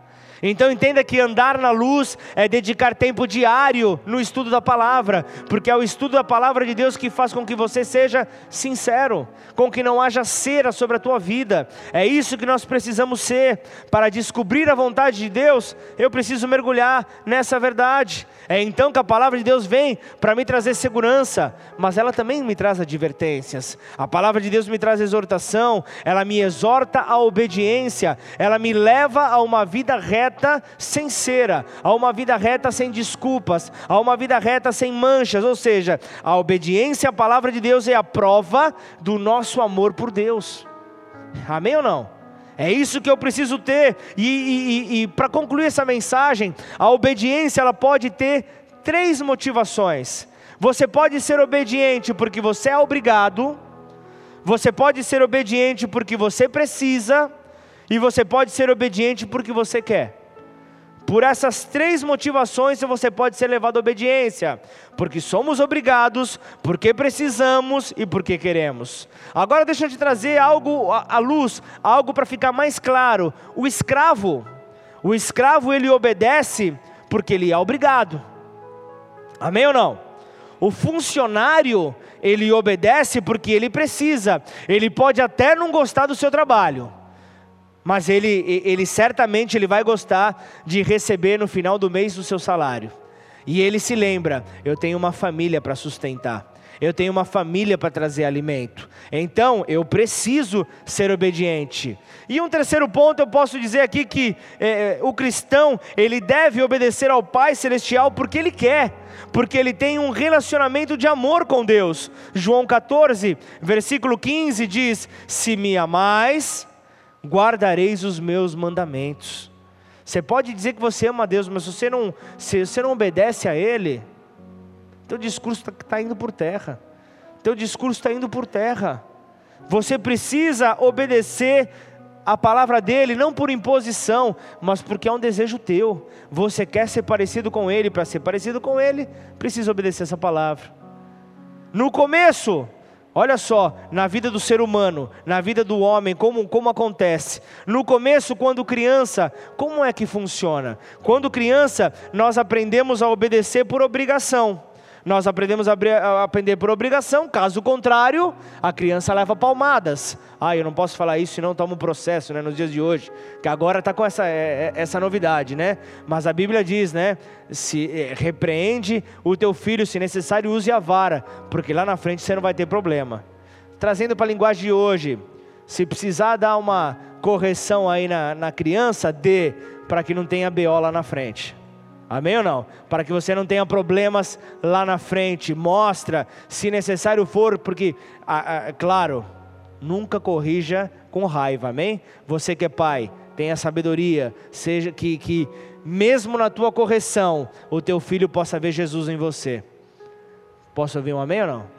Então entenda que andar na luz é dedicar tempo diário no estudo da palavra, porque é o estudo da palavra de Deus que faz com que você seja sincero, com que não haja cera sobre a tua vida. É isso que nós precisamos ser para descobrir a vontade de Deus. Eu preciso mergulhar nessa verdade. É então que a palavra de Deus vem para me trazer segurança, mas ela também me traz advertências. A palavra de Deus me traz exortação, ela me exorta à obediência, ela me leva a uma vida reta sem cera, a uma vida reta sem desculpas, a uma vida reta sem manchas, ou seja, a obediência à palavra de Deus é a prova do nosso amor por Deus. Amém ou não? É isso que eu preciso ter. E, e, e para concluir essa mensagem, a obediência ela pode ter três motivações. Você pode ser obediente porque você é obrigado. Você pode ser obediente porque você precisa. E você pode ser obediente porque você quer. Por essas três motivações você pode ser levado à obediência, porque somos obrigados, porque precisamos e porque queremos. Agora deixa eu te trazer algo à luz, algo para ficar mais claro. O escravo, o escravo ele obedece porque ele é obrigado. Amém ou não? O funcionário, ele obedece porque ele precisa. Ele pode até não gostar do seu trabalho, mas ele, ele certamente ele vai gostar de receber no final do mês o seu salário. E ele se lembra: eu tenho uma família para sustentar eu tenho uma família para trazer alimento. Então eu preciso ser obediente. E um terceiro ponto eu posso dizer aqui que é, é, o cristão ele deve obedecer ao Pai Celestial porque ele quer, porque ele tem um relacionamento de amor com Deus. João 14, versículo 15 diz: Se me amais, guardareis os meus mandamentos. Você pode dizer que você ama a Deus, mas se você não, se você não obedece a Ele, teu discurso está tá indo por terra. Teu discurso está indo por terra. Você precisa obedecer a palavra dele, não por imposição, mas porque é um desejo teu. Você quer ser parecido com ele, para ser parecido com ele, precisa obedecer essa palavra. No começo, olha só, na vida do ser humano, na vida do homem, como, como acontece. No começo, quando criança, como é que funciona? Quando criança, nós aprendemos a obedecer por obrigação nós aprendemos a aprender por obrigação, caso contrário, a criança leva palmadas. Ah, eu não posso falar isso, senão toma um processo, né, nos dias de hoje, que agora está com essa, é, é, essa novidade, né? Mas a Bíblia diz, né? Se é, repreende o teu filho, se necessário, use a vara, porque lá na frente você não vai ter problema. Trazendo para a linguagem de hoje, se precisar dar uma correção aí na, na criança, dê, para que não tenha BO lá na frente. Amém ou não? Para que você não tenha problemas lá na frente. Mostra, se necessário for, porque, claro, nunca corrija com raiva, amém? Você que é pai, tenha sabedoria, seja que, que mesmo na tua correção, o teu filho possa ver Jesus em você. Posso ouvir um amém ou não?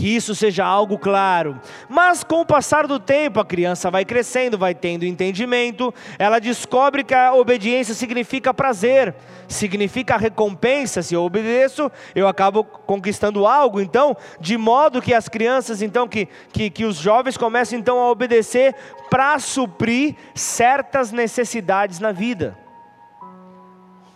Que isso seja algo claro. Mas com o passar do tempo, a criança vai crescendo, vai tendo entendimento, ela descobre que a obediência significa prazer, significa recompensa. Se eu obedeço, eu acabo conquistando algo. Então, de modo que as crianças, então, que, que, que os jovens começam então a obedecer para suprir certas necessidades na vida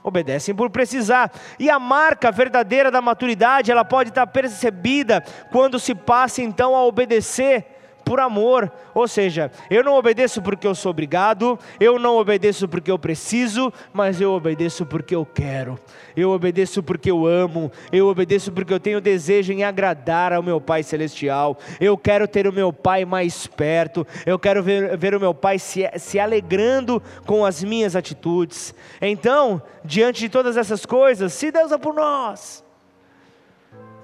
obedecem por precisar. E a marca verdadeira da maturidade, ela pode estar percebida quando se passa então a obedecer por amor. Ou seja, eu não obedeço porque eu sou obrigado, eu não obedeço porque eu preciso, mas eu obedeço porque eu quero. Eu obedeço porque eu amo, eu obedeço porque eu tenho desejo em agradar ao meu Pai celestial. Eu quero ter o meu Pai mais perto, eu quero ver, ver o meu Pai se, se alegrando com as minhas atitudes. Então, diante de todas essas coisas, se Deus é por nós,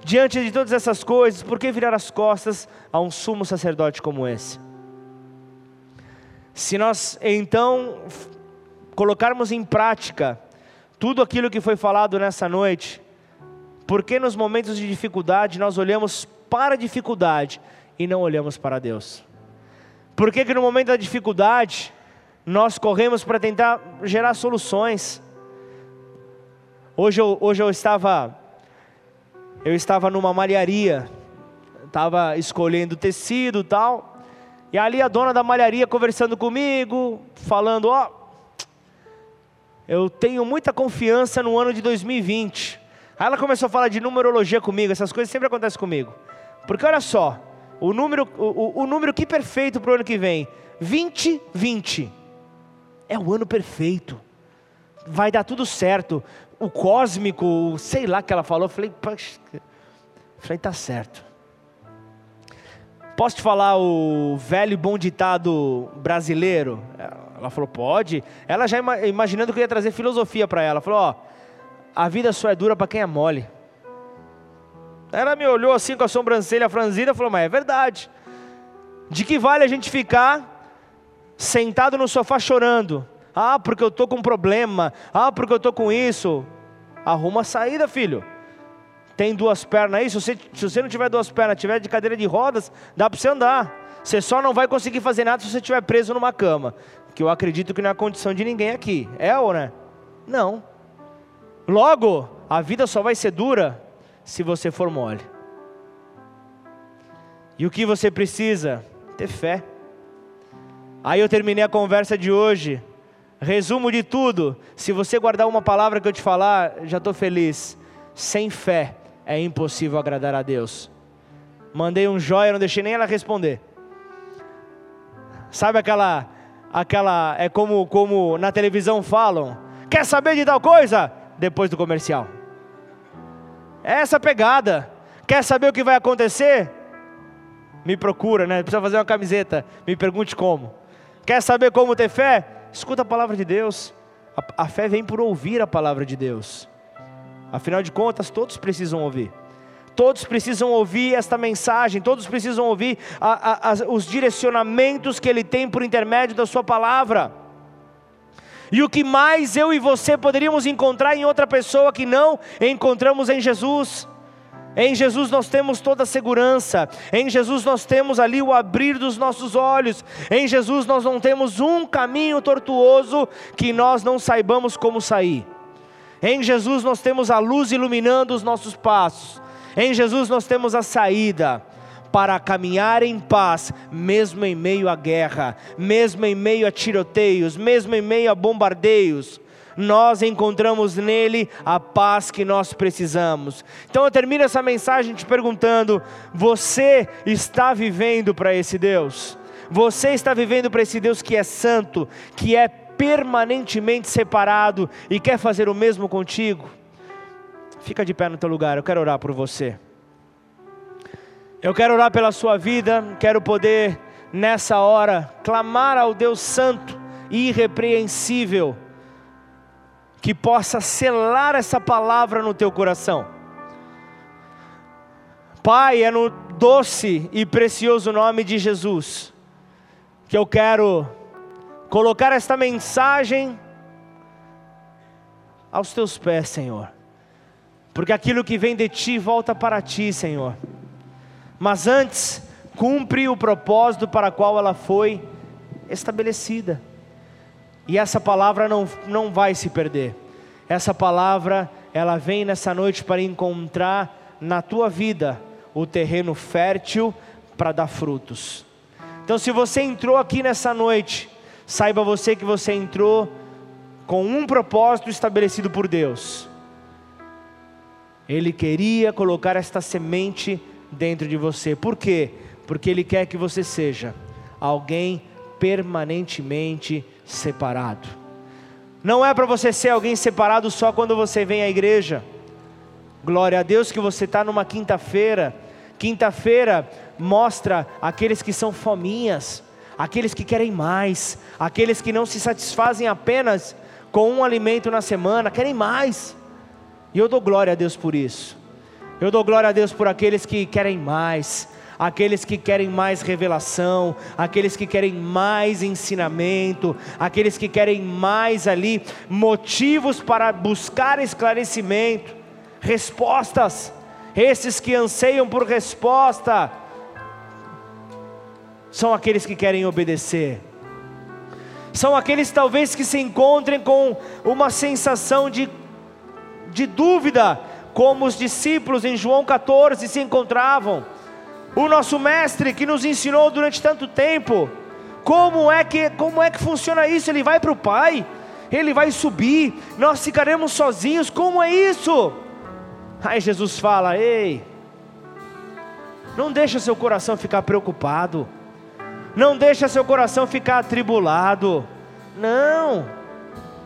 Diante de todas essas coisas, por que virar as costas a um sumo sacerdote como esse? Se nós então colocarmos em prática tudo aquilo que foi falado nessa noite, por que nos momentos de dificuldade nós olhamos para a dificuldade e não olhamos para Deus? Por que, que no momento da dificuldade nós corremos para tentar gerar soluções? Hoje eu, hoje eu estava eu estava numa malharia, estava escolhendo tecido tal, e ali a dona da malharia conversando comigo, falando: Ó, oh, eu tenho muita confiança no ano de 2020. Aí ela começou a falar de numerologia comigo, essas coisas sempre acontecem comigo. Porque olha só, o número, o, o número que perfeito para o ano que vem, 2020, é o ano perfeito. Vai dar tudo certo o cósmico, sei lá que ela falou, eu falei, falei, tá certo. Posso te falar o velho bom ditado brasileiro? Ela falou, pode. Ela já imaginando que eu ia trazer filosofia para ela. Falou, ó, a vida só é dura para quem é mole. Ela me olhou assim com a sobrancelha franzida e falou, mas é verdade. De que vale a gente ficar sentado no sofá chorando, ah, porque eu estou com um problema. Ah, porque eu estou com isso. Arruma a saída, filho. Tem duas pernas aí. Se você, se você não tiver duas pernas, tiver de cadeira de rodas, dá para você andar. Você só não vai conseguir fazer nada se você estiver preso numa cama. Que eu acredito que não é a condição de ninguém aqui. É ou não é? Não. Logo, a vida só vai ser dura se você for mole. E o que você precisa? Ter fé. Aí eu terminei a conversa de hoje Resumo de tudo: se você guardar uma palavra que eu te falar, já estou feliz. Sem fé é impossível agradar a Deus. Mandei um joia, não deixei nem ela responder. Sabe aquela, aquela, é como, como na televisão falam: quer saber de tal coisa? Depois do comercial. É essa pegada. Quer saber o que vai acontecer? Me procura, né? Precisa fazer uma camiseta. Me pergunte como. Quer saber como ter fé? Escuta a palavra de Deus. A, a fé vem por ouvir a palavra de Deus. Afinal de contas, todos precisam ouvir. Todos precisam ouvir esta mensagem, todos precisam ouvir a, a, os direcionamentos que Ele tem por intermédio da Sua palavra. E o que mais eu e você poderíamos encontrar em outra pessoa que não encontramos em Jesus? Em Jesus nós temos toda a segurança, em Jesus nós temos ali o abrir dos nossos olhos, em Jesus nós não temos um caminho tortuoso que nós não saibamos como sair. Em Jesus nós temos a luz iluminando os nossos passos, em Jesus nós temos a saída para caminhar em paz, mesmo em meio à guerra, mesmo em meio a tiroteios, mesmo em meio a bombardeios nós encontramos nele a paz que nós precisamos. Então eu termino essa mensagem te perguntando: você está vivendo para esse Deus? Você está vivendo para esse Deus que é santo, que é permanentemente separado e quer fazer o mesmo contigo? Fica de pé no teu lugar, eu quero orar por você. Eu quero orar pela sua vida, quero poder nessa hora clamar ao Deus santo e irrepreensível que possa selar essa palavra no teu coração. Pai, é no doce e precioso nome de Jesus que eu quero colocar esta mensagem aos teus pés, Senhor. Porque aquilo que vem de ti volta para ti, Senhor. Mas antes, cumpre o propósito para qual ela foi estabelecida. E essa palavra não, não vai se perder. Essa palavra, ela vem nessa noite para encontrar na tua vida o terreno fértil para dar frutos. Então, se você entrou aqui nessa noite, saiba você que você entrou com um propósito estabelecido por Deus. Ele queria colocar esta semente dentro de você. Por quê? Porque Ele quer que você seja alguém permanentemente separado. Não é para você ser alguém separado só quando você vem à igreja. Glória a Deus que você está numa quinta-feira. Quinta-feira mostra aqueles que são fominhas, aqueles que querem mais, aqueles que não se satisfazem apenas com um alimento na semana, querem mais. E eu dou glória a Deus por isso. Eu dou glória a Deus por aqueles que querem mais, aqueles que querem mais revelação, aqueles que querem mais ensinamento, aqueles que querem mais ali motivos para buscar esclarecimento, respostas, esses que anseiam por resposta, são aqueles que querem obedecer. São aqueles talvez que se encontrem com uma sensação de, de dúvida, como os discípulos em João 14 se encontravam o nosso mestre que nos ensinou durante tanto tempo. Como é que, como é que funciona isso? Ele vai para o Pai, ele vai subir, nós ficaremos sozinhos. Como é isso? Aí Jesus fala: Ei, não deixa seu coração ficar preocupado, não deixa seu coração ficar atribulado. Não,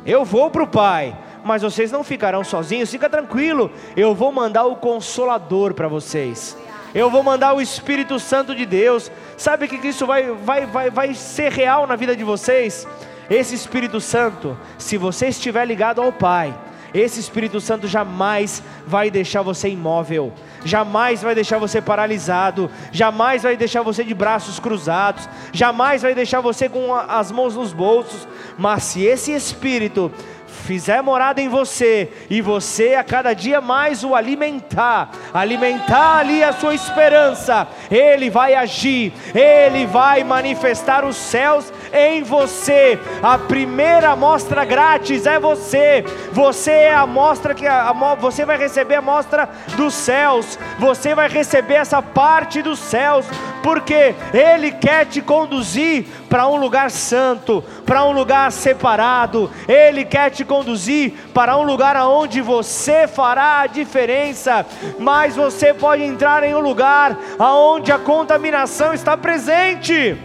eu vou para o Pai, mas vocês não ficarão sozinhos. Fica tranquilo, eu vou mandar o Consolador para vocês eu vou mandar o Espírito Santo de Deus. Sabe que isso vai, vai, vai, vai ser real na vida de vocês? Esse Espírito Santo, se você estiver ligado ao Pai, esse Espírito Santo jamais vai deixar você imóvel, jamais vai deixar você paralisado, jamais vai deixar você de braços cruzados, jamais vai deixar você com as mãos nos bolsos. Mas se esse Espírito fizer morada em você e você a cada dia mais o alimentar, alimentar ali a sua esperança, ele vai agir, ele vai manifestar os céus em você. A primeira amostra grátis é você. Você é a amostra que a, a, você vai receber a amostra dos céus. Você vai receber essa parte dos céus, porque Ele quer te conduzir para um lugar santo, para um lugar separado. Ele quer te conduzir para um lugar onde você fará a diferença. Mas você pode entrar em um lugar onde a contaminação está presente.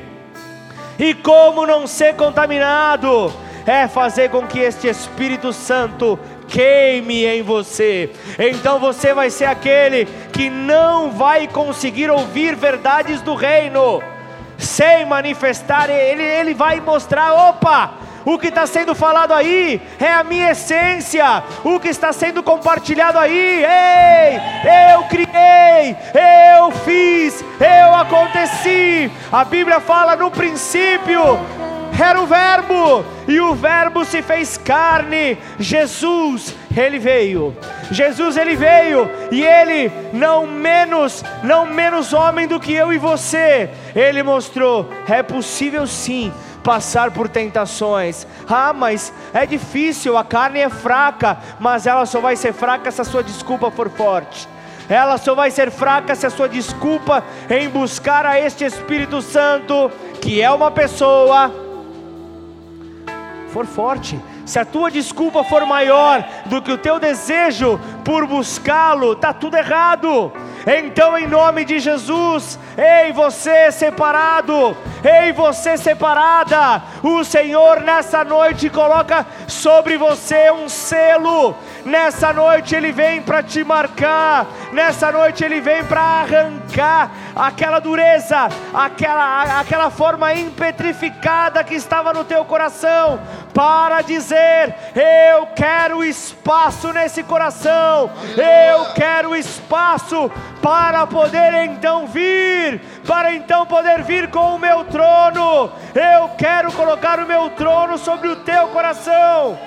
E como não ser contaminado? É fazer com que este Espírito Santo queime em você. Então você vai ser aquele que não vai conseguir ouvir verdades do reino sem manifestar, ele, ele vai mostrar: opa, o que está sendo falado aí é a minha essência, o que está sendo compartilhado aí, ei, eu criei, eu fiz, eu aconteci. A Bíblia fala no princípio era o Verbo, e o Verbo se fez carne. Jesus, ele veio. Jesus ele veio e ele não menos, não menos homem do que eu e você. Ele mostrou, é possível sim passar por tentações. Ah, mas é difícil, a carne é fraca, mas ela só vai ser fraca se a sua desculpa for forte. Ela só vai ser fraca se a sua desculpa em buscar a este Espírito Santo, que é uma pessoa, for forte. Se a tua desculpa for maior do que o teu desejo por buscá-lo, está tudo errado. Então, em nome de Jesus, ei você separado, ei você separada, o Senhor nessa noite coloca sobre você um selo. Nessa noite Ele vem para te marcar, nessa noite Ele vem para arrancar aquela dureza, aquela, aquela forma impetrificada que estava no teu coração, para dizer: Eu quero espaço nesse coração, eu quero espaço para poder então vir, para então poder vir com o meu trono. Eu quero colocar o meu trono sobre o teu coração.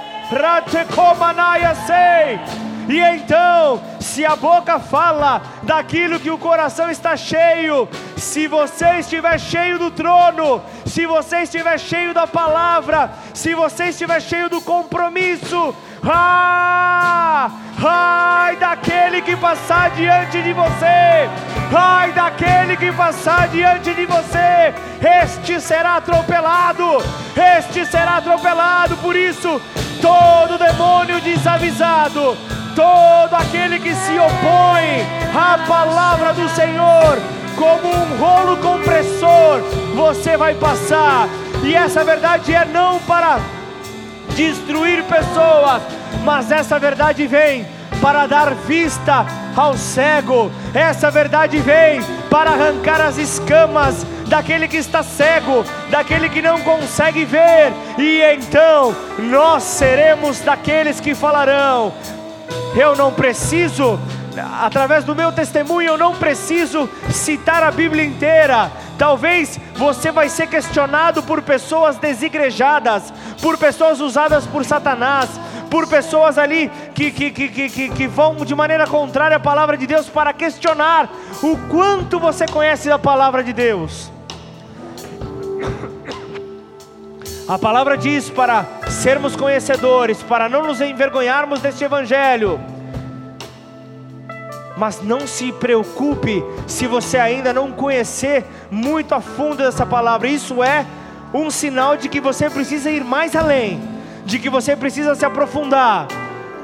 E então, se a boca fala daquilo que o coração está cheio, se você estiver cheio do trono, se você estiver cheio da palavra, se você estiver cheio do compromisso, ah, ai daquele que passar diante de você, ai daquele que passar diante de você, este será atropelado, este será atropelado, por isso, todo demônio desavisado, todo aquele que se opõe à palavra do Senhor, como um rolo compressor, você vai passar, e essa verdade é não para destruir pessoas, mas essa verdade vem para dar vista ao cego, essa verdade vem para arrancar as escamas daquele que está cego, daquele que não consegue ver, e então nós seremos daqueles que falarão: Eu não preciso através do meu testemunho, eu não preciso citar a Bíblia inteira. Talvez você vai ser questionado por pessoas desigrejadas, por pessoas usadas por Satanás, por pessoas ali que, que, que, que, que vão de maneira contrária à palavra de Deus para questionar o quanto você conhece da palavra de Deus. A palavra diz para sermos conhecedores, para não nos envergonharmos deste evangelho. Mas não se preocupe se você ainda não conhecer muito a fundo dessa palavra. Isso é um sinal de que você precisa ir mais além, de que você precisa se aprofundar.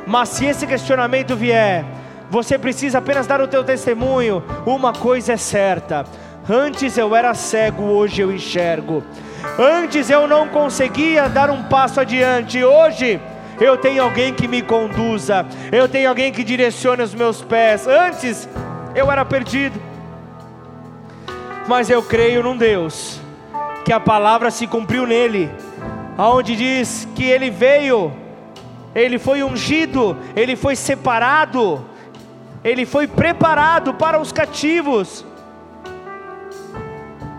Mas se esse questionamento vier, você precisa apenas dar o teu testemunho. Uma coisa é certa: antes eu era cego, hoje eu enxergo. Antes eu não conseguia dar um passo adiante, hoje eu tenho alguém que me conduza, eu tenho alguém que direcione os meus pés. Antes eu era perdido, mas eu creio num Deus, que a palavra se cumpriu nele, aonde diz que ele veio, ele foi ungido, ele foi separado, ele foi preparado para os cativos,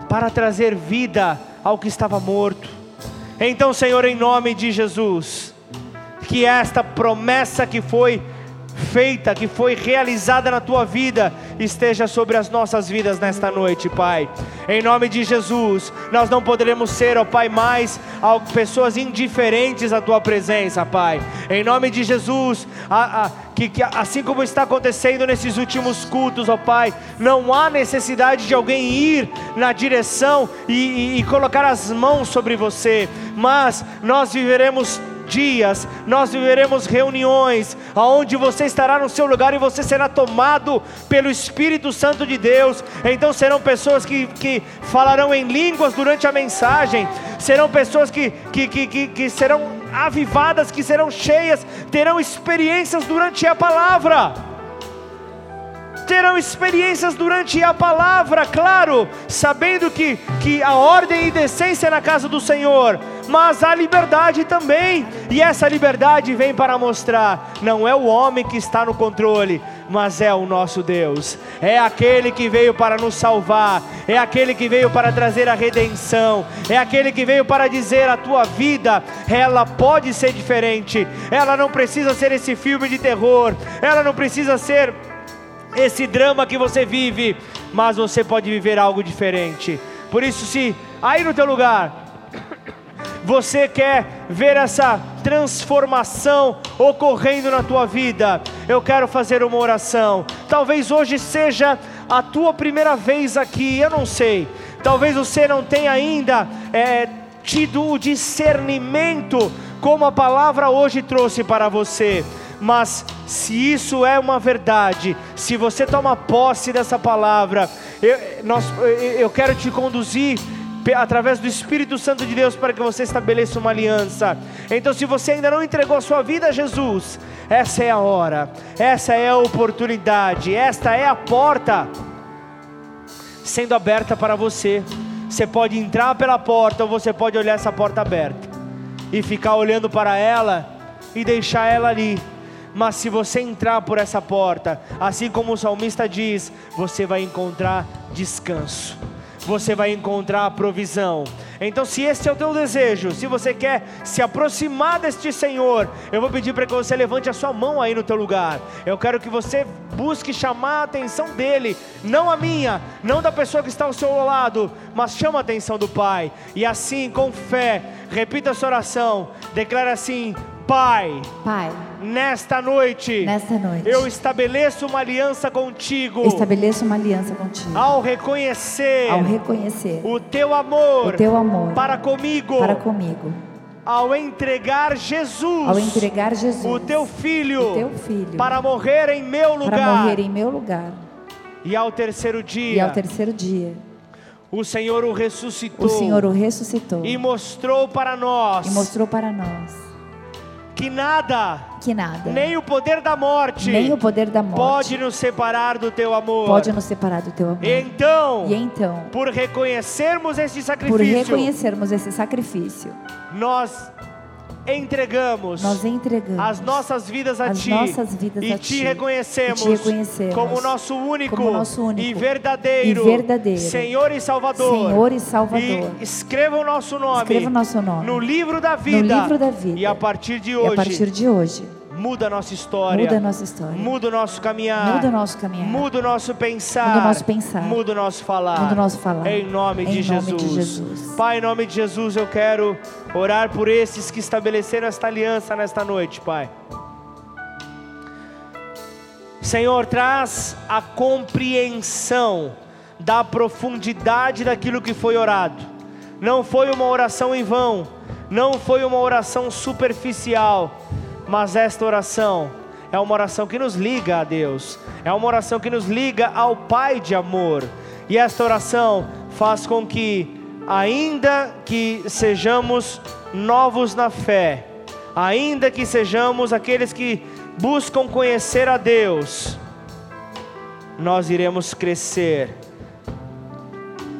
para trazer vida ao que estava morto. Então, Senhor, em nome de Jesus, que esta promessa que foi feita, que foi realizada na tua vida esteja sobre as nossas vidas nesta noite, Pai. Em nome de Jesus, nós não poderemos ser, ó Pai, mais pessoas indiferentes à Tua presença, Pai. Em nome de Jesus, a, a, que, que, assim como está acontecendo nesses últimos cultos, ó Pai, não há necessidade de alguém ir na direção e, e, e colocar as mãos sobre você, mas nós viveremos dias, nós viveremos reuniões, aonde você estará no seu lugar e você será tomado pelo Espírito Santo de Deus. Então serão pessoas que, que falarão em línguas durante a mensagem, serão pessoas que, que, que, que, que serão avivadas, que serão cheias, terão experiências durante a palavra terão experiências durante a palavra, claro, sabendo que, que a ordem e decência é na casa do Senhor, mas há liberdade também, e essa liberdade vem para mostrar: não é o homem que está no controle, mas é o nosso Deus, é aquele que veio para nos salvar, é aquele que veio para trazer a redenção, é aquele que veio para dizer: a tua vida, ela pode ser diferente, ela não precisa ser esse filme de terror, ela não precisa ser esse drama que você vive, mas você pode viver algo diferente. Por isso, se aí no teu lugar você quer ver essa transformação ocorrendo na tua vida, eu quero fazer uma oração. Talvez hoje seja a tua primeira vez aqui, eu não sei. Talvez você não tenha ainda é, tido o discernimento como a palavra hoje trouxe para você mas se isso é uma verdade, se você toma posse dessa palavra, eu, nós, eu quero te conduzir através do Espírito Santo de Deus para que você estabeleça uma aliança. Então, se você ainda não entregou a sua vida a Jesus, essa é a hora, essa é a oportunidade, esta é a porta sendo aberta para você. Você pode entrar pela porta ou você pode olhar essa porta aberta e ficar olhando para ela e deixar ela ali mas se você entrar por essa porta, assim como o salmista diz, você vai encontrar descanso, você vai encontrar provisão. Então, se esse é o teu desejo, se você quer se aproximar deste Senhor, eu vou pedir para que você levante a sua mão aí no teu lugar. Eu quero que você busque chamar a atenção dele, não a minha, não da pessoa que está ao seu lado, mas chama a atenção do Pai. E assim, com fé, repita essa oração, declara assim: Pai, Pai, nesta noite, nesta noite, eu estabeleço uma aliança contigo. Estabeleço uma aliança contigo. Ao reconhecer, ao reconhecer o teu amor, o teu amor para comigo, para comigo. Ao entregar Jesus, ao entregar Jesus, o teu filho, o teu filho, para morrer em meu lugar, para morrer em meu lugar. E ao terceiro dia, e ao terceiro dia, o Senhor o ressuscitou. O Senhor o ressuscitou. E mostrou para nós. E mostrou para nós que nada, que nada, nem o poder da morte, nem o poder da morte pode nos separar do teu amor. Pode nos separar do teu amor. Então, e então, por reconhecermos esse sacrifício, por reconhecermos esse sacrifício, nós entregamos, nós entregamos as nossas vidas a as Ti nossas vidas e, a te ti, reconhecemos, e te reconhecemos como nosso único, como nosso único e, verdadeiro, e verdadeiro Senhor e Salvador. Senhor e Salvador. E escreva o nosso nome, escreva o nosso nome no livro da vida, no livro da vida. E a partir de hoje, e a partir de hoje muda a nossa história, muda a nossa história, muda o nosso caminhar, muda o nosso caminhar, muda o nosso pensar, muda o nosso pensar, muda o nosso falar, muda o nosso falar, em nome, em de, nome Jesus. de Jesus. Pai, em nome de Jesus, eu quero orar por esses que estabeleceram esta aliança nesta noite, Pai. Senhor, traz a compreensão da profundidade daquilo que foi orado. Não foi uma oração em vão, não foi uma oração superficial mas esta oração é uma oração que nos liga a Deus, é uma oração que nos liga ao Pai de amor. E esta oração faz com que, ainda que sejamos novos na fé, ainda que sejamos aqueles que buscam conhecer a Deus, nós iremos crescer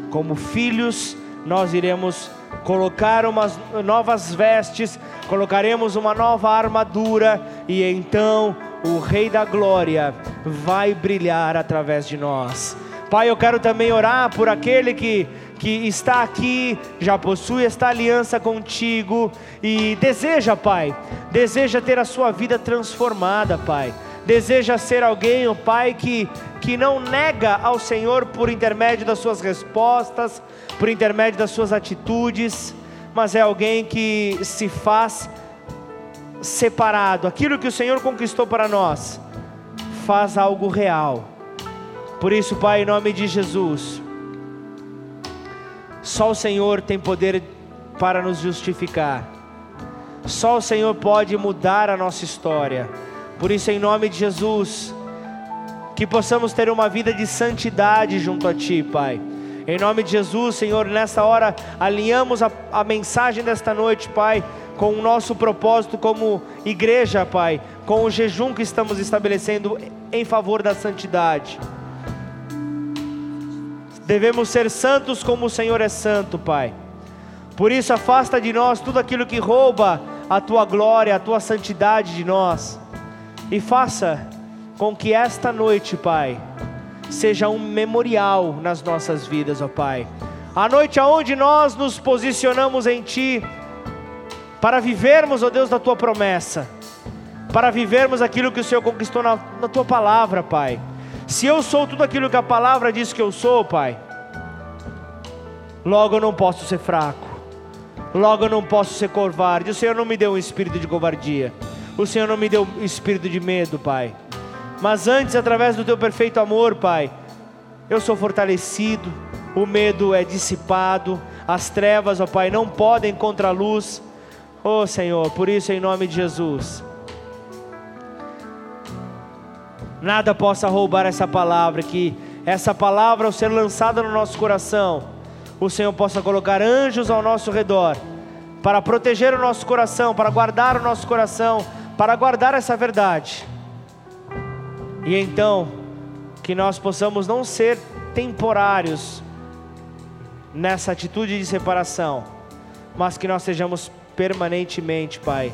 como filhos, nós iremos colocar umas novas vestes, colocaremos uma nova armadura e então o Rei da Glória vai brilhar através de nós. Pai, eu quero também orar por aquele que, que está aqui, já possui esta aliança contigo e deseja, Pai, deseja ter a sua vida transformada, Pai deseja ser alguém, ó Pai, que, que não nega ao Senhor por intermédio das suas respostas, por intermédio das suas atitudes, mas é alguém que se faz separado. Aquilo que o Senhor conquistou para nós, faz algo real. Por isso, Pai, em nome de Jesus, só o Senhor tem poder para nos justificar. Só o Senhor pode mudar a nossa história. Por isso, em nome de Jesus, que possamos ter uma vida de santidade junto a Ti, Pai. Em nome de Jesus, Senhor, nessa hora alinhamos a, a mensagem desta noite, Pai, com o nosso propósito como igreja, Pai, com o jejum que estamos estabelecendo em favor da santidade. Devemos ser santos como o Senhor é santo, Pai. Por isso, afasta de nós tudo aquilo que rouba a tua glória, a tua santidade de nós. E faça com que esta noite, Pai, seja um memorial nas nossas vidas, ó Pai. A noite aonde nós nos posicionamos em Ti, para vivermos, ó Deus, da Tua promessa, para vivermos aquilo que o Senhor conquistou na, na Tua palavra, Pai. Se eu sou tudo aquilo que a palavra diz que eu sou, Pai, logo eu não posso ser fraco, logo eu não posso ser covarde. O Senhor não me deu um espírito de covardia, o Senhor não me deu espírito de medo, Pai. Mas antes, através do teu perfeito amor, Pai, eu sou fortalecido, o medo é dissipado, as trevas, ó Pai, não podem contra a luz. Oh Senhor, por isso, em nome de Jesus, nada possa roubar essa palavra, que essa palavra, ao ser lançada no nosso coração, o Senhor possa colocar anjos ao nosso redor, para proteger o nosso coração, para guardar o nosso coração, para guardar essa verdade e então, que nós possamos não ser temporários nessa atitude de separação, mas que nós sejamos permanentemente, Pai,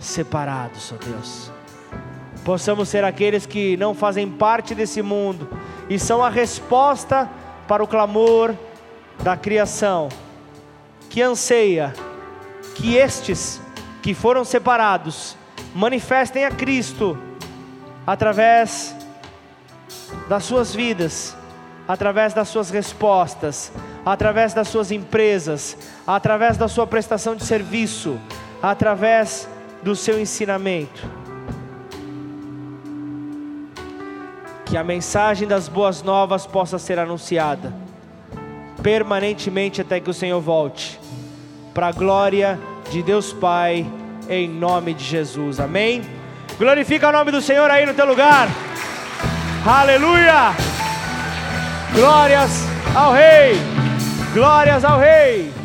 separados, ó Deus. Possamos ser aqueles que não fazem parte desse mundo e são a resposta para o clamor da criação, que anseia que estes que foram separados manifestem a Cristo através das suas vidas, através das suas respostas, através das suas empresas, através da sua prestação de serviço, através do seu ensinamento. Que a mensagem das boas novas possa ser anunciada permanentemente até que o Senhor volte, para a glória de Deus Pai, em nome de Jesus. Amém. Glorifica o nome do Senhor aí no teu lugar. Aleluia! Glórias ao Rei! Glórias ao Rei!